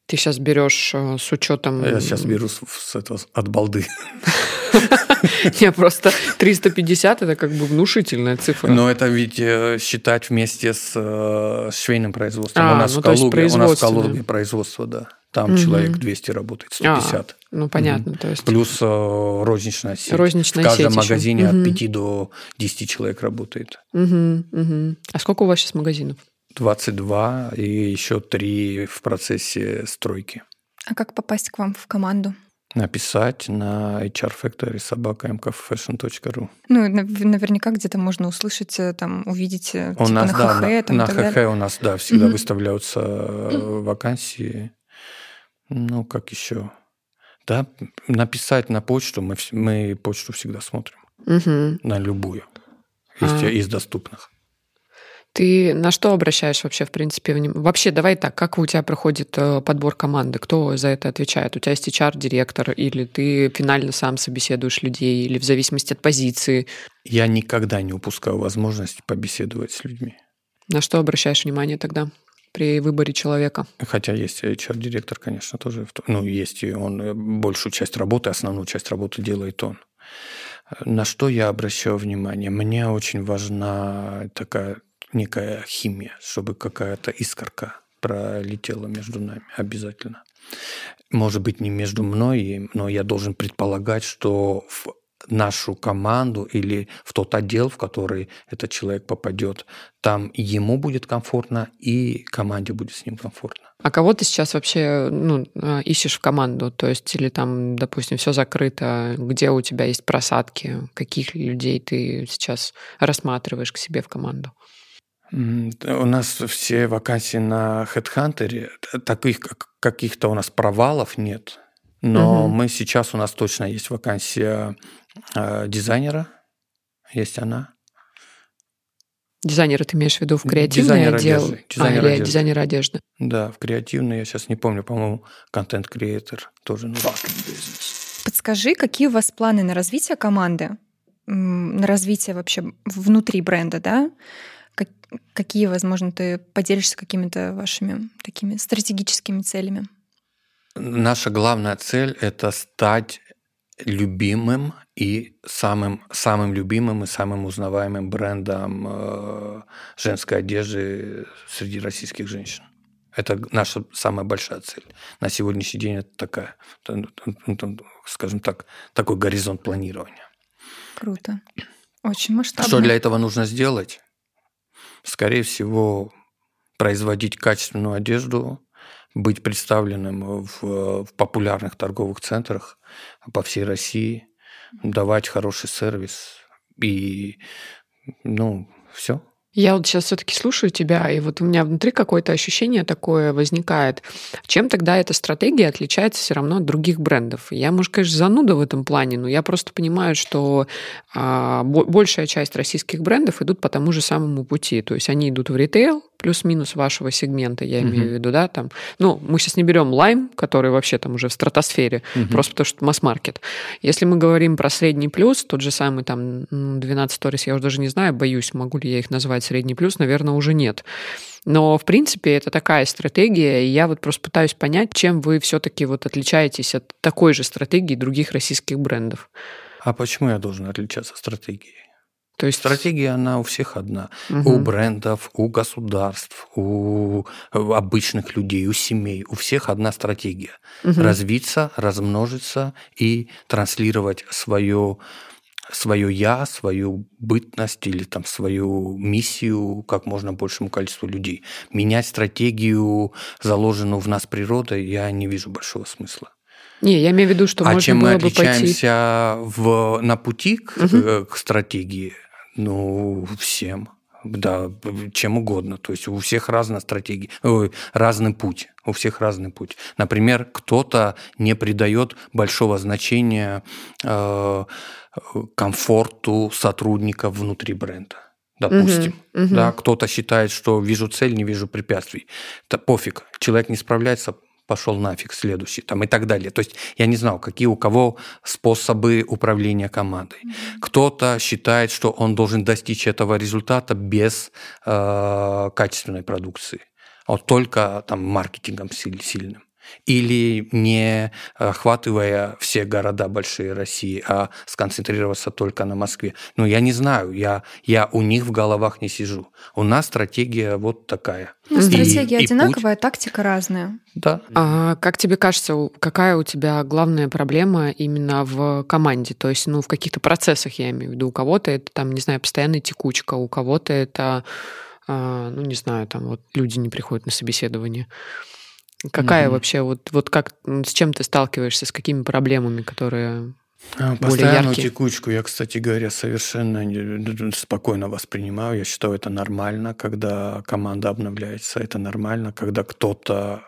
Ты сейчас берешь э, с учетом... Я сейчас беру с, с этого, от балды. Не, просто 350 это как бы внушительная цифра. Но это ведь э, считать вместе с э, швейным производством. А, у нас ну, в то есть Калуге, у нас в производственное. Калуге производство, да. Там Мгм. человек 200 работает, 150. Ну, понятно, то есть... Плюс э, розничная сеть. Розничная в каждом сеть магазине Мгм. от 5 до 10 человек работает. Мгм, мгм. А сколько у вас сейчас магазинов? 22 и еще 3 в процессе стройки. А как попасть к вам в команду? Написать на HR Factory собака mkfashion.ru. Ну, наверняка где-то можно услышать, э, там, увидеть э, У типа нас, на да, ХХ, на, там, на ХХ у нас, да, всегда Мгм. выставляются э, вакансии. Ну, как еще? Да, написать на почту, мы, мы почту всегда смотрим, Мгм. на любую из, А. из доступных. Ты на что обращаешь вообще, в принципе, внимание? Вообще, давай так, как у тебя проходит э, подбор команды? Кто за это отвечает? У тебя есть HR-директор, или ты финально сам собеседуешь людей, или в зависимости от позиции? Я никогда не упускаю возможность побеседовать с людьми. На что обращаешь внимание тогда при выборе человека? Хотя есть HR-директор, конечно, тоже. Ну, есть и он э, большую часть работы, основную часть работы делает он. На что я обращаю внимание? Мне очень важна такая некая химия, чтобы какая-то искорка пролетела между нами обязательно. Может быть, не между мной, но я должен предполагать, что в нашу команду или в тот отдел, в который этот человек попадет, там ему будет комфортно и команде будет с ним комфортно. А кого ты сейчас вообще ну, э, ищешь в команду? То есть, или там, допустим, все закрыто, где у тебя есть просадки, каких людей ты сейчас рассматриваешь к себе в команду? У нас все вакансии на HeadHunter, т- таких как- каких-то у нас провалов нет. Но Мгм. мы сейчас, у нас точно есть вакансия э, дизайнера, есть она. Дизайнера ты имеешь в виду в креативный Дизайнер отдел? одежды, а, дизайнер или одежды. дизайнер одежды. Да, в креативный, я сейчас не помню, по-моему, контент-креатор тоже. Подскажи, какие у вас планы на развитие команды, на развитие вообще внутри бренда, да? Как- Какие, возможно, ты поделишься какими-то вашими такими стратегическими целями? Наша главная цель – это стать любимым и самым, самым любимым и самым узнаваемым брендом э, женской одежды среди российских женщин. Это наша самая большая цель. На сегодняшний день это такая, т- скажем так, такой горизонт планирования. Круто. Очень масштабно. Что для этого нужно сделать? Скорее всего, производить качественную одежду, быть представленным в, в популярных торговых центрах по всей России, давать хороший сервис и, ну, все. Я вот сейчас все-таки слушаю тебя, и вот у меня внутри какое-то ощущение такое возникает. Чем тогда эта стратегия отличается все равно от других брендов? Я, может, конечно, зануда в этом плане, но я просто понимаю, что а, бо- большая часть российских брендов идут по тому же самому пути. То есть они идут в ритейл, плюс-минус вашего сегмента, я имею Мгм. в виду, да, там. Ну, мы сейчас не берем лайм, который вообще там уже в стратосфере, Мгм. просто потому что масс-маркет. Если мы говорим про средний плюс, тот же самый там м, 12 Stories, я уже даже не знаю, боюсь, могу ли я их назвать средний плюс, наверное, уже нет. Но, в принципе, это такая стратегия, и я вот просто пытаюсь понять, чем вы все-таки вот отличаетесь от такой же стратегии других российских брендов. А почему я должен отличаться стратегией? То есть стратегия, она у всех одна. Угу. У брендов, у государств, у обычных людей, у семей. У всех одна стратегия. Угу. Развиться, размножиться и транслировать свое свое я, свою бытность или там свою миссию как можно большему количеству людей. Менять стратегию, заложенную в нас природой, я не вижу большого смысла. Не, я имею в виду, что а можно чем было мы бы отличаемся пойти... в, на пути к, угу. к стратегии? Ну, всем. Да, чем угодно. То есть у всех разная стратегия, разный путь. У всех разный путь. Например, кто-то не придает большого значения э, комфорту сотрудников внутри бренда. Допустим, угу, угу. да, кто-то считает, что вижу цель, не вижу препятствий. Это пофиг, человек не справляется, пошел нафиг, следующий, там и так далее. То есть я не знал, какие у кого способы управления командой. Кто-то считает, что он должен достичь этого результата без э, качественной продукции, а вот только там маркетингом сильным или не охватывая все города большие России, а сконцентрироваться только на Москве. Ну, я не знаю, я, я у них в головах не сижу. У нас стратегия вот такая. Ну, стратегия и, одинаковая, и путь... тактика разная. Да. А как тебе кажется, какая у тебя главная проблема именно в команде? То есть, ну, в каких-то процессах, я имею в виду. У кого-то это, там, не знаю, постоянная текучка, у кого-то это, а, ну, не знаю, там, вот люди не приходят на собеседование. Какая mm-hmm. вообще, вот, вот как, с чем ты сталкиваешься, с какими проблемами, которые а, Постоянную текучку я, кстати говоря, совершенно спокойно воспринимаю. Я считаю, это нормально, когда команда обновляется, это нормально, когда кто-то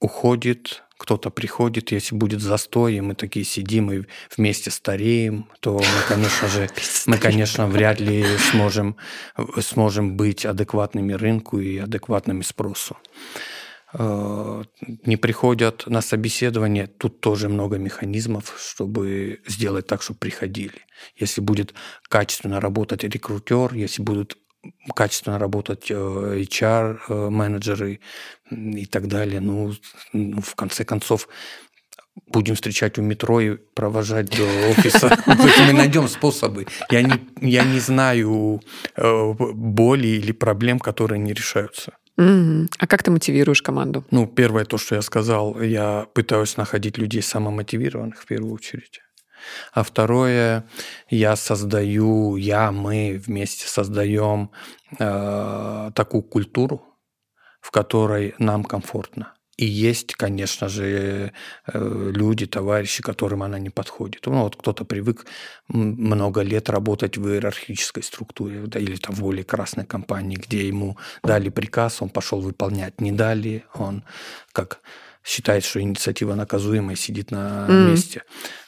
уходит, кто-то приходит, если будет застой, и мы такие сидим и вместе стареем, то мы, конечно же, мы, конечно, вряд ли сможем, сможем быть адекватными рынку и адекватными спросу. Э, не приходят на собеседование, тут тоже много механизмов, чтобы сделать так, чтобы приходили. Если будет качественно работать рекрутер, если будут качественно работать э, HR-менеджеры э, и так далее, ну, ну, в конце концов, будем встречать у метро и провожать до офиса. Мы найдем способы. Я не, я не знаю боли или проблем, которые не решаются. Угу. А как ты мотивируешь команду? Ну, первое, то, что я сказал, я пытаюсь находить людей самомотивированных в первую очередь. А второе, я создаю, я, мы вместе создаем э, такую культуру, в которой нам комфортно. И есть, конечно же, э, люди, товарищи, которым она не подходит. Ну, вот кто-то привык много лет работать в иерархической структуре да, или там в более красной компании, где ему дали приказ, он пошел выполнять. Не дали, он как считает, что инициатива наказуемая, сидит на mm. месте.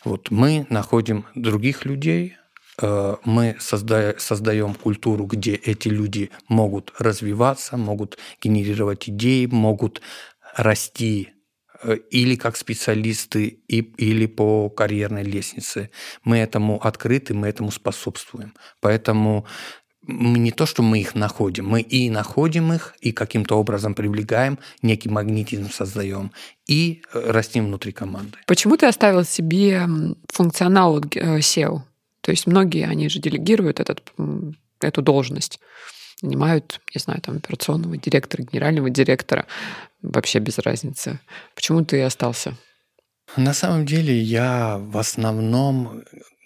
Вот мы находим других людей, э, мы создаем культуру, где эти люди могут развиваться, могут генерировать идеи, могут расти э, или как специалисты, и, или по карьерной лестнице. Мы этому открыты, мы этому способствуем. Поэтому мы не то, что мы их находим, мы и находим их, и каким-то образом привлекаем, некий магнетизм создаем, и э, растим внутри команды. Почему ты оставил себе функционал э, SEO? То есть многие, они же делегируют этот, эту должность нанимают, не знаю, там, операционного директора, генерального директора, вообще без разницы. Почему ты остался? На самом деле я в основном,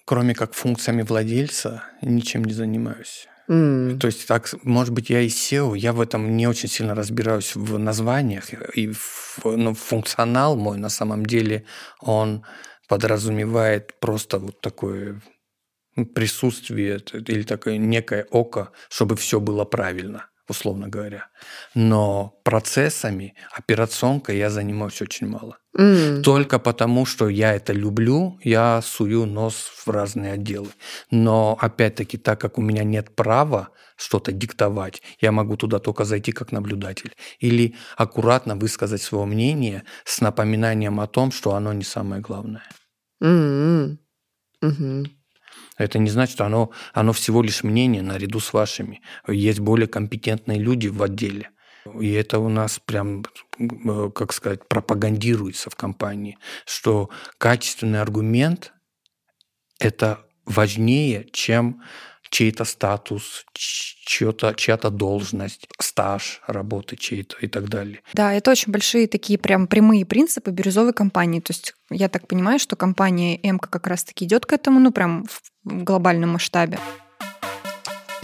кроме как функциями владельца, ничем не занимаюсь. Mm. То есть, так, может быть, я и SEO, я в этом не очень сильно разбираюсь в названиях, и в, ну, функционал мой на самом деле, он подразумевает просто вот такое присутствие или такое некое око, чтобы все было правильно, условно говоря. Но процессами, операционкой я занимаюсь очень мало. Mm. Только потому, что я это люблю, я сую нос в разные отделы. Но опять-таки, так как у меня нет права что-то диктовать, я могу туда только зайти как наблюдатель. Или аккуратно высказать свое мнение с напоминанием о том, что оно не самое главное. Mm-hmm. Mm-hmm. Это не значит, что оно, оно всего лишь мнение наряду с вашими. Есть более компетентные люди в отделе. И это у нас прям, э, как сказать, пропагандируется в компании, что качественный аргумент – это важнее, чем чей-то статус, чья-то, чья-то должность, стаж работы чей-то и так далее. Да, это очень большие такие прям прямые принципы бирюзовой компании. То есть я так понимаю, что компания МК как раз-таки идет к этому, ну прям в глобальном масштабе.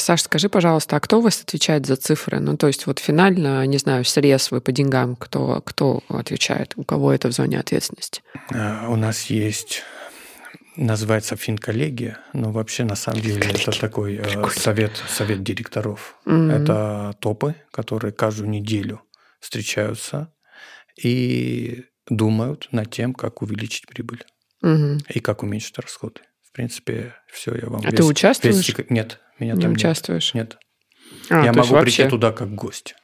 Саш, скажи, пожалуйста, а кто у вас отвечает за цифры? Ну, то есть вот финально, не знаю, срез вы по деньгам, кто, кто отвечает? У кого это в зоне ответственности? А, у нас есть называется финколлегия, но вообще на самом деле это такой э, совет, совет директоров. Mm-hmm. Это топы, которые каждую неделю встречаются и думают над тем, как увеличить прибыль mm-hmm. и как уменьшить расходы. В принципе, все, я вам... А весь, ты участвуешь? Весь, нет, меня не там участвуешь? Нет. А, я могу вообще... прийти туда как гость.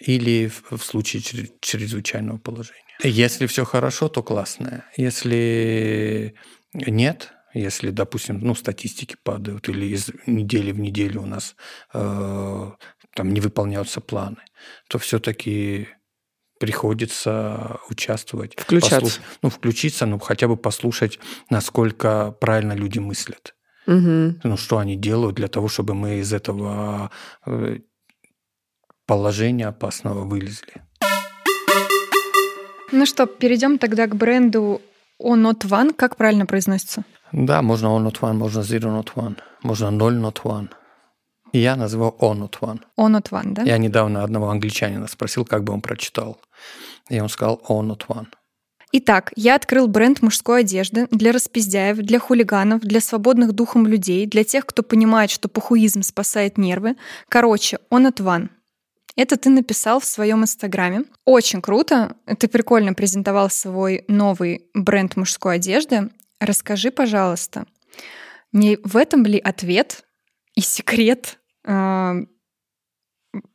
Или в, случае чрезвычайного положения. Если все хорошо, то классно. Если нет, если, допустим, ну, статистики падают или из недели в неделю у нас э, там не выполняются планы, то все-таки приходится участвовать. Включаться. Послуш... Ну, включиться, ну, хотя бы послушать, насколько правильно люди мыслят. Угу. Ну, что они делают для того, чтобы мы из этого э, положения опасного вылезли. Ну что, перейдем тогда к бренду O Not One. Как правильно произносится? Да, можно O Not One, можно Zero Not One, можно Ноль Not One. Я называю O Not One. O Not One, да? Я недавно одного англичанина спросил, как бы он прочитал. И он сказал O Not One. Итак, я открыл бренд мужской одежды для распиздяев, для хулиганов, для свободных духом людей, для тех, кто понимает, что похуизм спасает нервы. Короче, он от ван. Это ты написал в своем инстаграме. Очень круто. Ты прикольно презентовал свой новый бренд мужской одежды. Расскажи, пожалуйста, не в этом ли ответ и секрет э,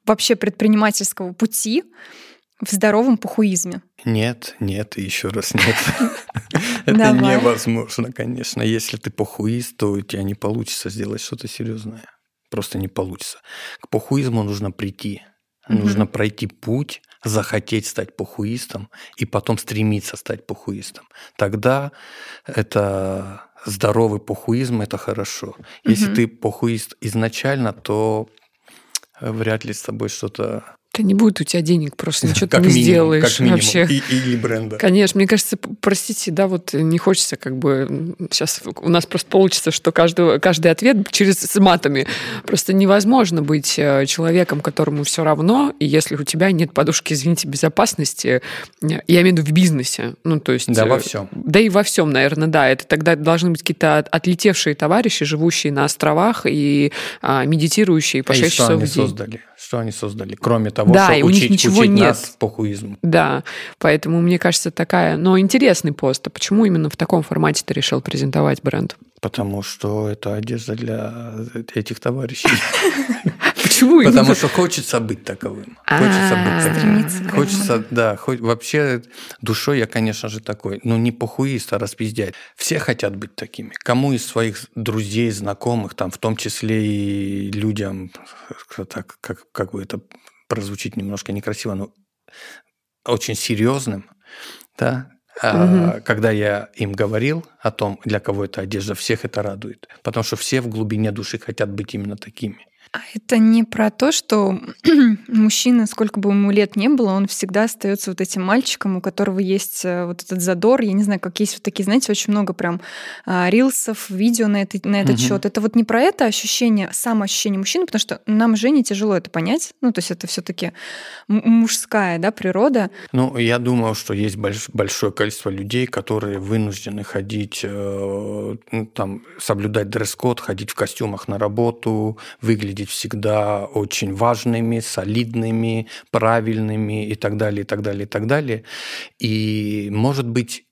вообще предпринимательского пути в здоровом похуизме? Нет, нет и еще раз нет. Это невозможно, конечно. Если ты похуист, то у тебя не получится сделать что-то серьезное. Просто не получится. К похуизму нужно прийти. Mm-hmm. Нужно пройти путь, захотеть стать похуистом и потом стремиться стать похуистом. Тогда это здоровый похуизм, это хорошо. Если mm-hmm. ты похуист изначально, то вряд ли с тобой что-то да не будет у тебя денег, просто ничего ты не минимум, сделаешь как минимум. вообще. И, или бренда. Конечно, мне кажется, простите, да, вот не хочется как бы... Сейчас у нас просто получится, что каждый, каждый ответ через с матами. Просто невозможно быть э, человеком, которому все равно, и если у тебя нет подушки, извините, безопасности, я имею в виду в бизнесе, ну, то есть... Да, во всем. Да и во всем, наверное, да. Это тогда должны быть какие-то отлетевшие товарищи, живущие на островах и а, медитирующие по а 6 часов в день. создали? Что они создали, кроме того, да, что и у учить, них ничего учить нет. нас похуизму? Да, поэтому мне кажется такая, но интересный пост. А почему именно в таком формате ты решил презентовать бренд? Потому что это одежда для этих товарищей. Почему? Потому что хочется быть таковым. Хочется быть таковым. Хочется, да. Вообще душой я, конечно же, такой. Но не похуист, а распиздять. Все хотят быть такими. Кому из своих друзей, знакомых, там, в том числе и людям, так, как, как бы это прозвучит немножко некрасиво, но очень серьезным, да, угу. когда я им говорил о том, для кого это одежда, всех это радует. Потому что все в глубине души хотят быть именно такими. А это не про то, что мужчина, сколько бы ему лет не было, он всегда остается вот этим мальчиком, у которого есть э, вот этот задор. Я не знаю, как есть вот такие, знаете, очень много прям а, рилсов, видео на, это, на этот угу. счет. Это вот не про это ощущение, самоощущение мужчины, потому что нам, Жене, тяжело это понять. Ну, то есть это все-таки мужская да, природа. Ну, я думаю, что есть больш- большое количество людей, которые вынуждены ходить, э, ну, там, соблюдать дресс-код, ходить в костюмах на работу, выглядеть выглядеть всегда очень важными, солидными, правильными и так далее, и так далее, и так далее. И, может быть,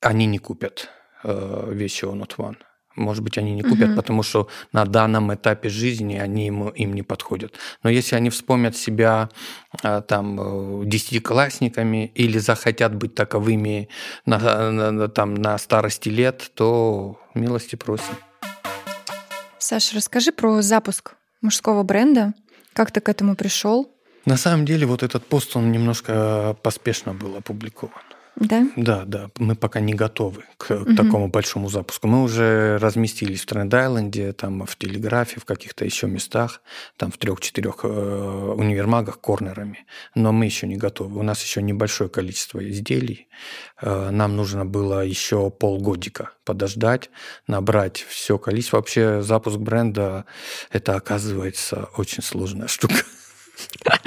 они не купят э, вещи on not one. Может быть, они не купят, угу. потому что на данном этапе жизни они им, им не подходят. Но если они вспомнят себя э, там э, десятиклассниками или захотят быть таковыми на, на, там, на старости лет, то милости просим. Саша, расскажи про запуск мужского бренда. Как ты к этому пришел? На самом деле вот этот пост, он немножко поспешно был опубликован. Да? Да, да. Мы пока не готовы к, угу. к такому большому запуску. Мы уже разместились в Тренд-Айленде, там в Телеграфе, в каких-то еще местах, там в трех-четырех э, универмагах корнерами. Но мы еще не готовы. У нас еще небольшое количество изделий. Э, нам нужно было еще полгодика подождать, набрать все количество. Вообще запуск бренда – это, оказывается, очень сложная штука.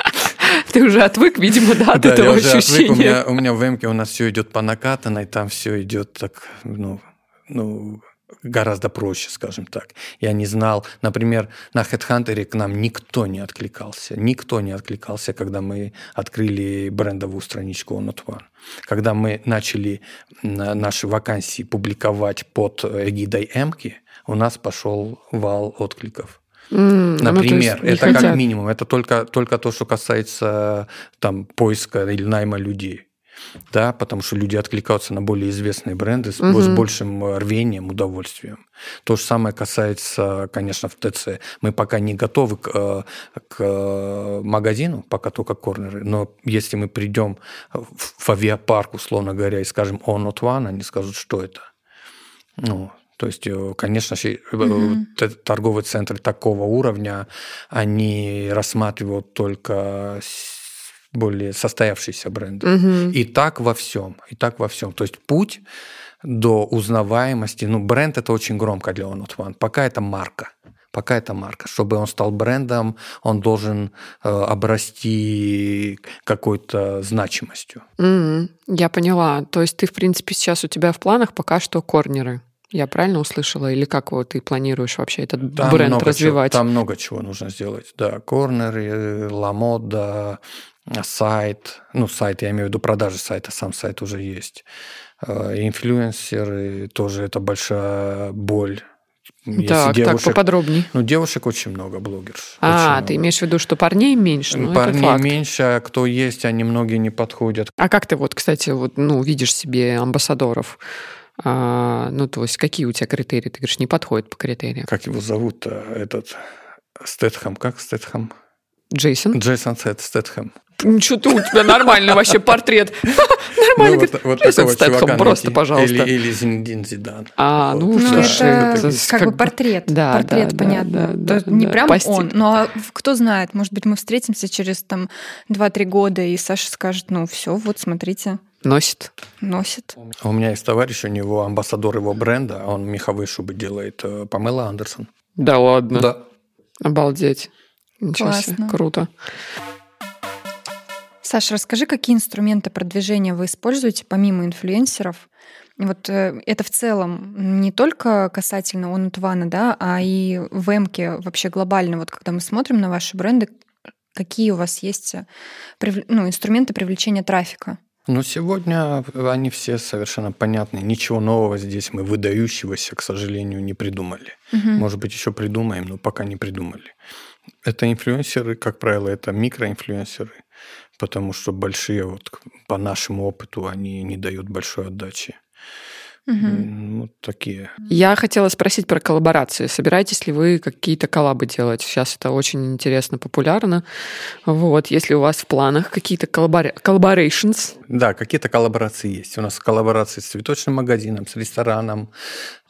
Ты уже отвык, видимо, да, от да, этого я ощущения. Отвык. У меня, у меня в Эмке у нас все идет по накатанной, там все идет так, ну, ну, гораздо проще, скажем так. Я не знал, например, на HeadHunter к нам никто не откликался. Никто не откликался, когда мы открыли брендовую страничку On Not One. Когда мы начали наши вакансии публиковать под эгидой Эмки, у нас пошел вал откликов. Mm, Например, ну, это хотят. как минимум. Это только, только то, что касается там, поиска или найма людей. Да, потому что люди откликаются на более известные бренды с, угу. с большим рвением, удовольствием. То же самое касается, конечно, в ТЦ. Мы пока не готовы к, э, к магазину, пока только корнеры, но если мы придем в авиапарк, условно говоря, и скажем «on not one», они скажут, что это. Ну, то есть, э, конечно же, mm-hmm. торговые центры такого уровня, они рассматривают только более состоявшиеся бренды. Mm-hmm. И так во всем. И так во всем. То есть путь до узнаваемости, ну, бренд это очень громко для One One. Пока это марка. Пока это марка. Чтобы он стал брендом, он должен э, обрасти какой-то значимостью. Mm-hmm. Я поняла. То есть ты, в принципе, сейчас у тебя в планах пока что корнеры. Я правильно услышала? Или как вот ты планируешь вообще этот там бренд много развивать? Чего, там много чего нужно сделать. Да, корнеры, ламода, сайт. Ну, сайт, я имею в виду продажи сайта, сам сайт уже есть. Э, инфлюенсеры, тоже это большая боль. так, девушек, так, поподробнее. Ну, девушек очень много, блогерш. А, очень ты много. имеешь в виду, что парней меньше? Ну, парней меньше, а кто есть, они многие не подходят. А как ты вот, кстати, вот, ну, видишь себе амбассадоров? А, ну, то есть какие у тебя критерии? Ты говоришь, не подходит по критериям. Как его зовут-то, этот Стэтхэм? Как Стэтхэм? Джейсон? Джейсон Стэтхэм. Что-то у тебя нормальный вообще портрет. Нормально. Ну, вот, вот такого чувака просто, пожалуйста. Или, или Зиндин Зидан. А, ну, Ну, слушай, это как, бы портрет. Да, портрет, да, понятно. не да. прям он. Ну, а кто знает, может быть, мы встретимся через там 2-3 года, и Саша скажет, ну, все, вот, смотрите, Носит. носит. У меня есть товарищ, у него амбассадор его бренда, он меховые шубы делает, э, Памела Андерсон. Да ладно. Да. Обалдеть. Ничего себе. Классно. Круто. Саша, расскажи, какие инструменты продвижения вы используете помимо инфлюенсеров? Вот э, это в целом не только касательно Онутвана, да, а и в Эмке вообще глобально. Вот когда мы смотрим на ваши бренды, какие у вас есть э, ну, инструменты привлечения трафика? Ну, сегодня они все совершенно понятны. Ничего нового здесь мы выдающегося, к сожалению, не придумали. Мгм. Может быть, еще придумаем, но пока не придумали. Это инфлюенсеры, как правило, это микроинфлюенсеры, потому что большие, вот по нашему опыту, они не дают большой отдачи. М, Вот такие. Я хотела спросить про коллаборации. Собираетесь ли вы какие-то коллабы делать? Сейчас это очень интересно, популярно. Вот, если у вас в планах какие-то collaborations, Да, какие-то коллаборации есть. У нас коллаборации с цветочным магазином, с рестораном,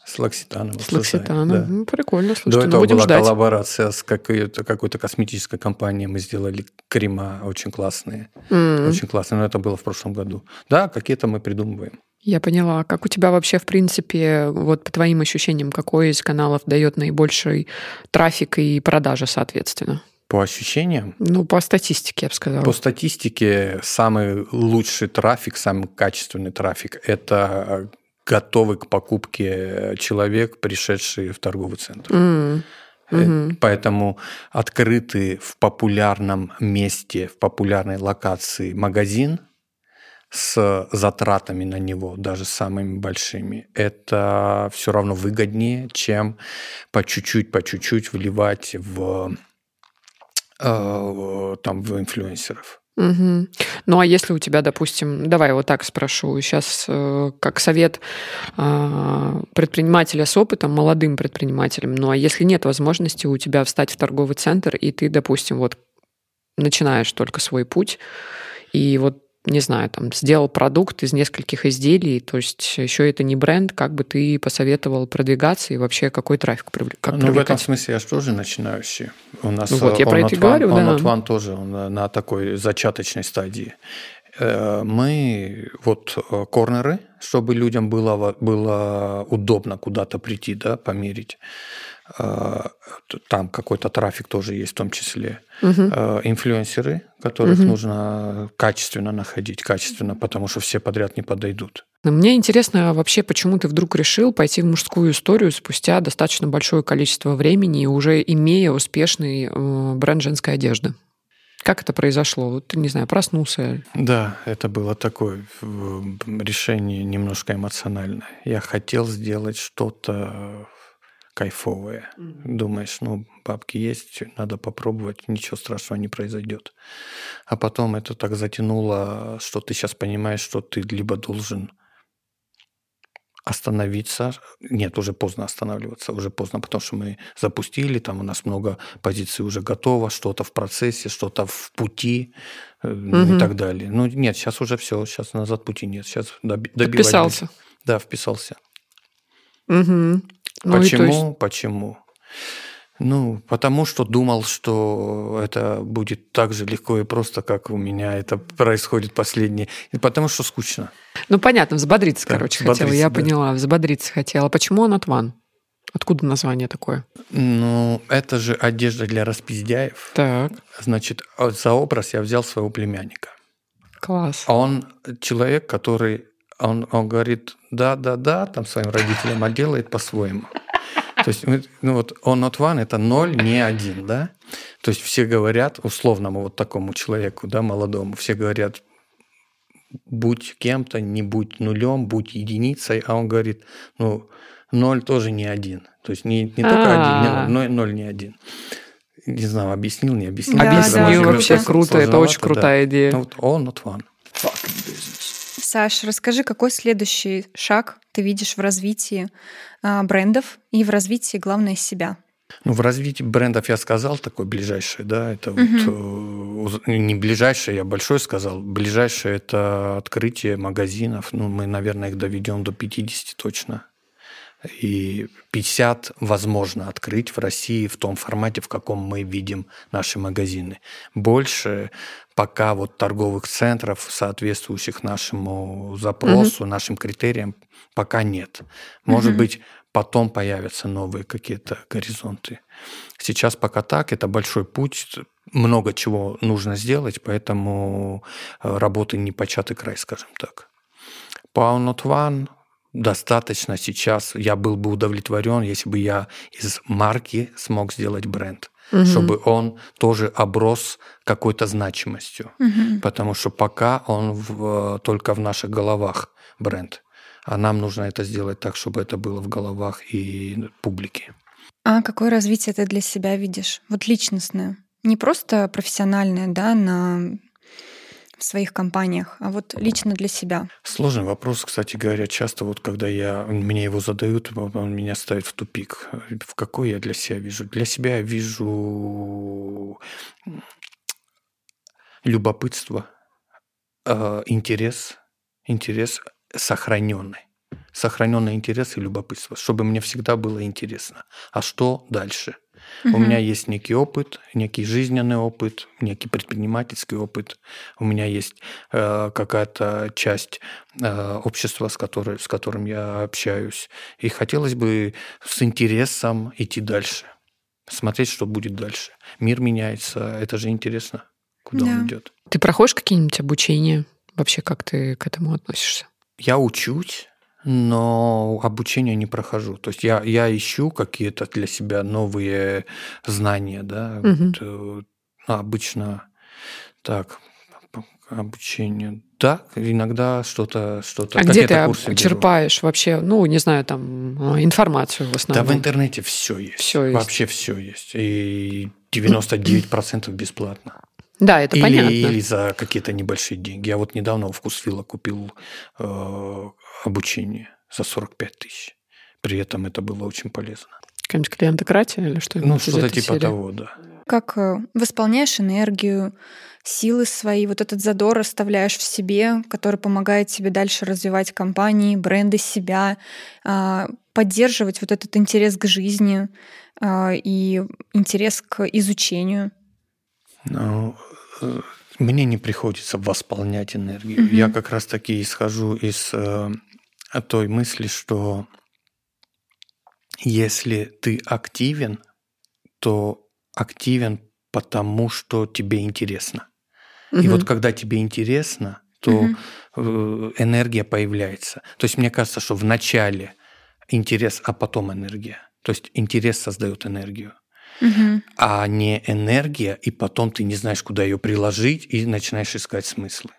с Лакситаном. с Лакситаном. Да. Ну, прикольно, До слушайте, ну, этого будем была ждать. коллаборация с какой-то, какой-то косметической компанией. Мы сделали крема очень классные. М, Очень классные. Но это было в прошлом году. Да, какие-то мы придумываем. Я поняла. Как у тебя вообще, в принципе, вот по твоим ощущениям, какой из каналов дает наибольший трафик и продажи, соответственно? По ощущениям, Ну, по статистике, я бы сказала. по статистике, самый лучший трафик, самый качественный трафик – это готовый к покупке человек, пришедший в торговый центр. Э, мгм. Поэтому открытый в популярном месте, в популярной локации магазин с затратами на него, даже самыми большими, это все равно выгоднее, чем по чуть-чуть, по чуть-чуть вливать в, э, там, в инфлюенсеров. Мгм. Ну а если у тебя, допустим, давай вот так спрошу, сейчас как совет а, предпринимателя с опытом, молодым предпринимателем, ну а если нет возможности у тебя встать в торговый центр, и ты, допустим, вот начинаешь только свой путь, и вот не знаю, там, сделал продукт из нескольких изделий, то есть еще это не бренд, как бы ты посоветовал продвигаться и вообще какой трафик привлекать? Как ну, в этом смысле я же тоже начинающий. У нас ну, вот, я про это one, говорю, да. One тоже он на такой зачаточной стадии. Э, мы вот э, корнеры, чтобы людям было, было удобно куда-то прийти, да, померить. Э, там какой-то трафик тоже есть в том числе. Угу. Инфлюенсеры, которых угу. нужно качественно находить, качественно, потому что все подряд не подойдут. Мне интересно вообще, почему ты вдруг решил пойти в мужскую историю спустя достаточно большое количество времени, уже имея успешный бренд женской одежды. Как это произошло? Вот, не знаю, проснулся. Да, это было такое решение немножко эмоциональное. Я хотел сделать что-то кайфовое. Mm-hmm. Думаешь, ну, бабки есть, надо попробовать, ничего страшного не произойдет. А потом это так затянуло, что ты сейчас понимаешь, что ты либо должен остановиться. Нет, уже поздно останавливаться, уже поздно, потому что мы запустили, там у нас много позиций уже готово, что-то в процессе, что-то в пути угу. и так далее. Ну нет, сейчас уже все, сейчас назад пути нет, сейчас добивать. Вписался. Да, вписался. Угу. Ну, есть... Почему? Ну, потому что думал, что это будет так же легко и просто, как у меня это происходит последние. И потому что скучно. Ну, понятно, взбодриться, да, короче, взбодриться, хотела. Я да. поняла, взбодриться хотела. Почему он от ван? Откуда название такое? Ну, это же одежда для распиздяев. Так. Значит, за образ я взял своего племянника. Класс. А он человек, который, он, он говорит, да-да-да, там своим родителям, а делает по-своему. То есть, ну вот он not one – это ноль, не один, да? То есть все говорят условному вот такому человеку, да, молодому, все говорят, будь кем-то, не будь нулем, будь единицей, а он говорит, ну, ноль тоже не один. То есть не, не только один, но ноль не один. Не знаю, объяснил, не объяснил. Да, объяснил, да, вообще круто, это очень крутая да. идея. Ну, вот all not one. Саш, расскажи, какой следующий шаг ты видишь в развитии а, брендов и в развитии, главное, себя? Ну, в развитии брендов я сказал такой ближайший, да, это угу. вот не ближайшее, я большой сказал, ближайшее это открытие магазинов, ну, мы, наверное, их доведем до 50 точно. И 50 возможно открыть в России в том формате, в каком мы видим наши магазины. Больше пока вот торговых центров, соответствующих нашему запросу, угу. нашим критериям, пока нет. Может угу. быть, потом появятся новые какие-то горизонты. Сейчас пока так, это большой путь, много чего нужно сделать, поэтому э, работы не початый край, скажем так. По Not One достаточно сейчас. Я был бы удовлетворен, если бы я из марки смог сделать бренд, угу. чтобы он тоже оброс какой-то значимостью, угу. потому что пока он в, только в наших головах бренд, а нам нужно это сделать так, чтобы это было в головах и публики. А какое развитие ты для себя видишь? Вот личностное, не просто профессиональное, да, на в своих компаниях, а вот лично для себя? Сложный вопрос, кстати говоря. Часто вот когда я, мне его задают, он меня ставит в тупик. В какой я для себя вижу? Для себя я вижу любопытство, э, интерес, интерес сохраненный. Сохраненный интерес и любопытство, чтобы мне всегда было интересно. А что дальше? Угу. У меня есть некий опыт, некий жизненный опыт, некий предпринимательский опыт. У меня есть э, какая-то часть э, общества, с, которой, с которым я общаюсь. И хотелось бы с интересом идти дальше, смотреть, что будет дальше. Мир меняется, это же интересно, куда да. он идет. Ты проходишь какие-нибудь обучения? Вообще, как ты к этому относишься? Я учусь, но обучение не прохожу. То есть я, я ищу какие-то для себя новые знания, да. Угу. Вот, э, обычно так, обучение. Да, иногда что-то, что-то. А где ты черпаешь беру. вообще, ну, не знаю, там информацию в основном? Да, в интернете все есть. Все есть. Вообще все есть. И 99% бесплатно. Да, это или, понятно. Или за какие-то небольшие деньги. Я вот недавно у Вкусвилла купил э, обучение за 45 тысяч. При этом это было очень полезно. Какая-нибудь клиентократия или что? Ну, что-то типа серии? того, да. Как э, восполняешь энергию, силы свои, вот этот задор оставляешь в себе, который помогает тебе дальше развивать компании, бренды себя, а, поддерживать вот этот интерес к жизни а, и интерес к изучению? Ну, э, мне не приходится восполнять энергию. Угу. Я как раз таки исхожу из э, той мысли, что если ты активен, то активен потому, что тебе интересно. Угу. И вот когда тебе интересно, то угу. энергия появляется. То есть мне кажется, что в начале интерес, а потом энергия. То есть интерес создает энергию. Угу. А не энергия, и потом ты не знаешь, куда ее приложить, и начинаешь искать смыслы.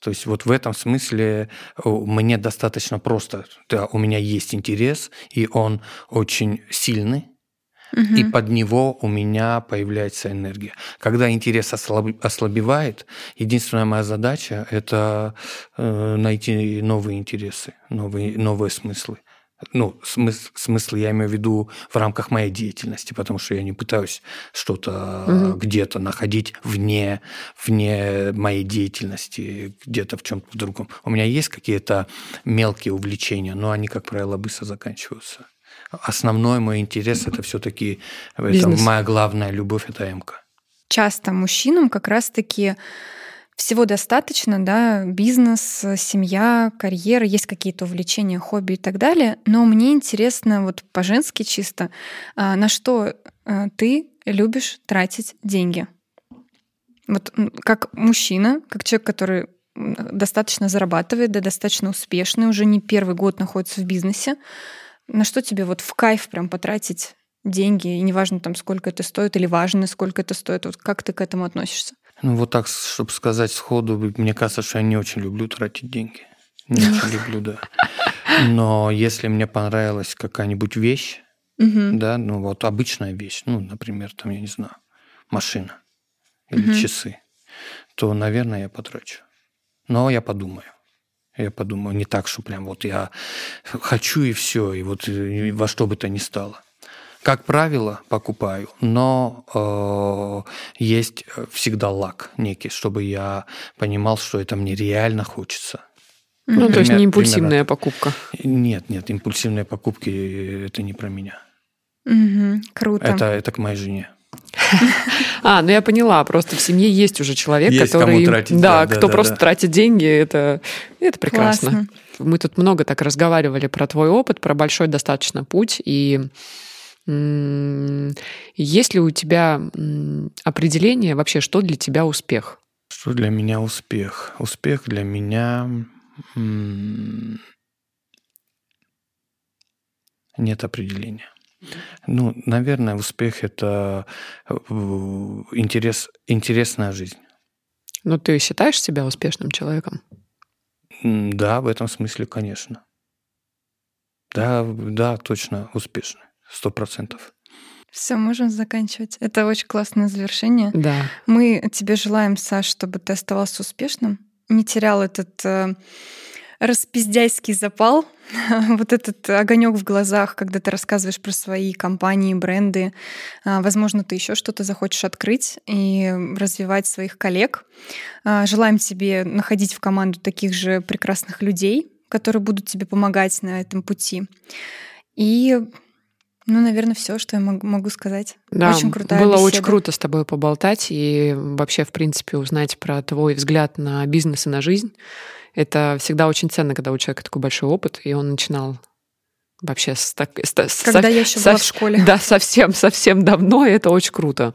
То есть вот в этом смысле мне достаточно просто. Да, у меня есть интерес, и он очень сильный, угу. и под него у меня появляется энергия. Когда интерес ослабевает, единственная моя задача – это э, найти новые интересы, новые, новые смыслы. Ну, смысл, смысл я имею в виду в рамках моей деятельности, потому что я не пытаюсь что-то угу. где-то находить вне, вне моей деятельности, где-то в чем-то другом. У меня есть какие-то мелкие увлечения, но они, как правило, быстро заканчиваются. Основной мой интерес это все-таки моя главная любовь это МК. Часто мужчинам как раз-таки всего достаточно, да, бизнес, семья, карьера, есть какие-то увлечения, хобби и так далее. Но мне интересно вот по-женски чисто, а, на что а, ты любишь тратить деньги? Вот как мужчина, как человек, который достаточно зарабатывает, да, достаточно успешный, уже не первый год находится в бизнесе, на что тебе вот в кайф прям потратить деньги, и неважно там, сколько это стоит, или важно, сколько это стоит, вот как ты к этому относишься? Ну, вот так, чтобы сказать сходу, мне кажется, что я не очень люблю тратить деньги. Не очень люблю, да. Но если мне понравилась какая-нибудь вещь, да, ну вот обычная вещь, ну, например, там, я не знаю, машина или часы, то, наверное, я потрачу. Но я подумаю. Я подумаю, не так, что прям вот я хочу и все, и вот во что бы то ни стало. Как правило, покупаю, но э, есть всегда лак некий, чтобы я понимал, что это мне реально хочется. Ну, пример, то есть не импульсивная примерно. покупка. Нет, нет, импульсивные покупки это не про меня. Угу, круто. Это, это к моей жене. А, ну я поняла, просто в семье есть уже человек, есть который... Кому тратить, да, да, кто да, просто да. тратит деньги, это, это прекрасно. Классно. Мы тут много так разговаривали про твой опыт, про большой достаточно путь, и есть ли у тебя определение вообще, что для тебя успех? Что для меня успех? Успех для меня нет определения. Ну, наверное, успех это э, интерес, интересная жизнь. Ну, ты считаешь себя успешным человеком? Да, в этом смысле, конечно. Да, да, точно успешный, сто процентов. Все, можем заканчивать. Это очень классное завершение. Да. Мы тебе желаем, Саш, чтобы ты оставался успешным, не терял этот э, распиздяйский запал, вот этот огонек в глазах, когда ты рассказываешь про свои компании, бренды. А, возможно, ты еще что-то захочешь открыть и развивать своих коллег. А, желаем тебе находить в команду таких же прекрасных людей, которые будут тебе помогать на этом пути. И ну, наверное, все, что я могу сказать. Да, очень крутая Было беседа. очень круто с тобой поболтать и вообще, в принципе, узнать про твой взгляд на бизнес и на жизнь. Это всегда очень ценно, когда у человека такой большой опыт, и он начинал вообще с, так, с, когда со, я еще со, была в школе. Да, совсем, совсем давно, и это очень круто.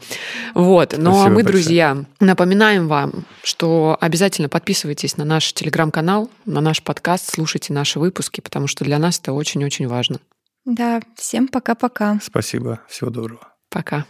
Вот, но Спасибо мы, большое. друзья, напоминаем вам, что обязательно подписывайтесь на наш телеграм-канал, на наш подкаст, слушайте наши выпуски, потому что для нас это очень-очень важно. Да, всем пока-пока. Спасибо, всего доброго. Пока.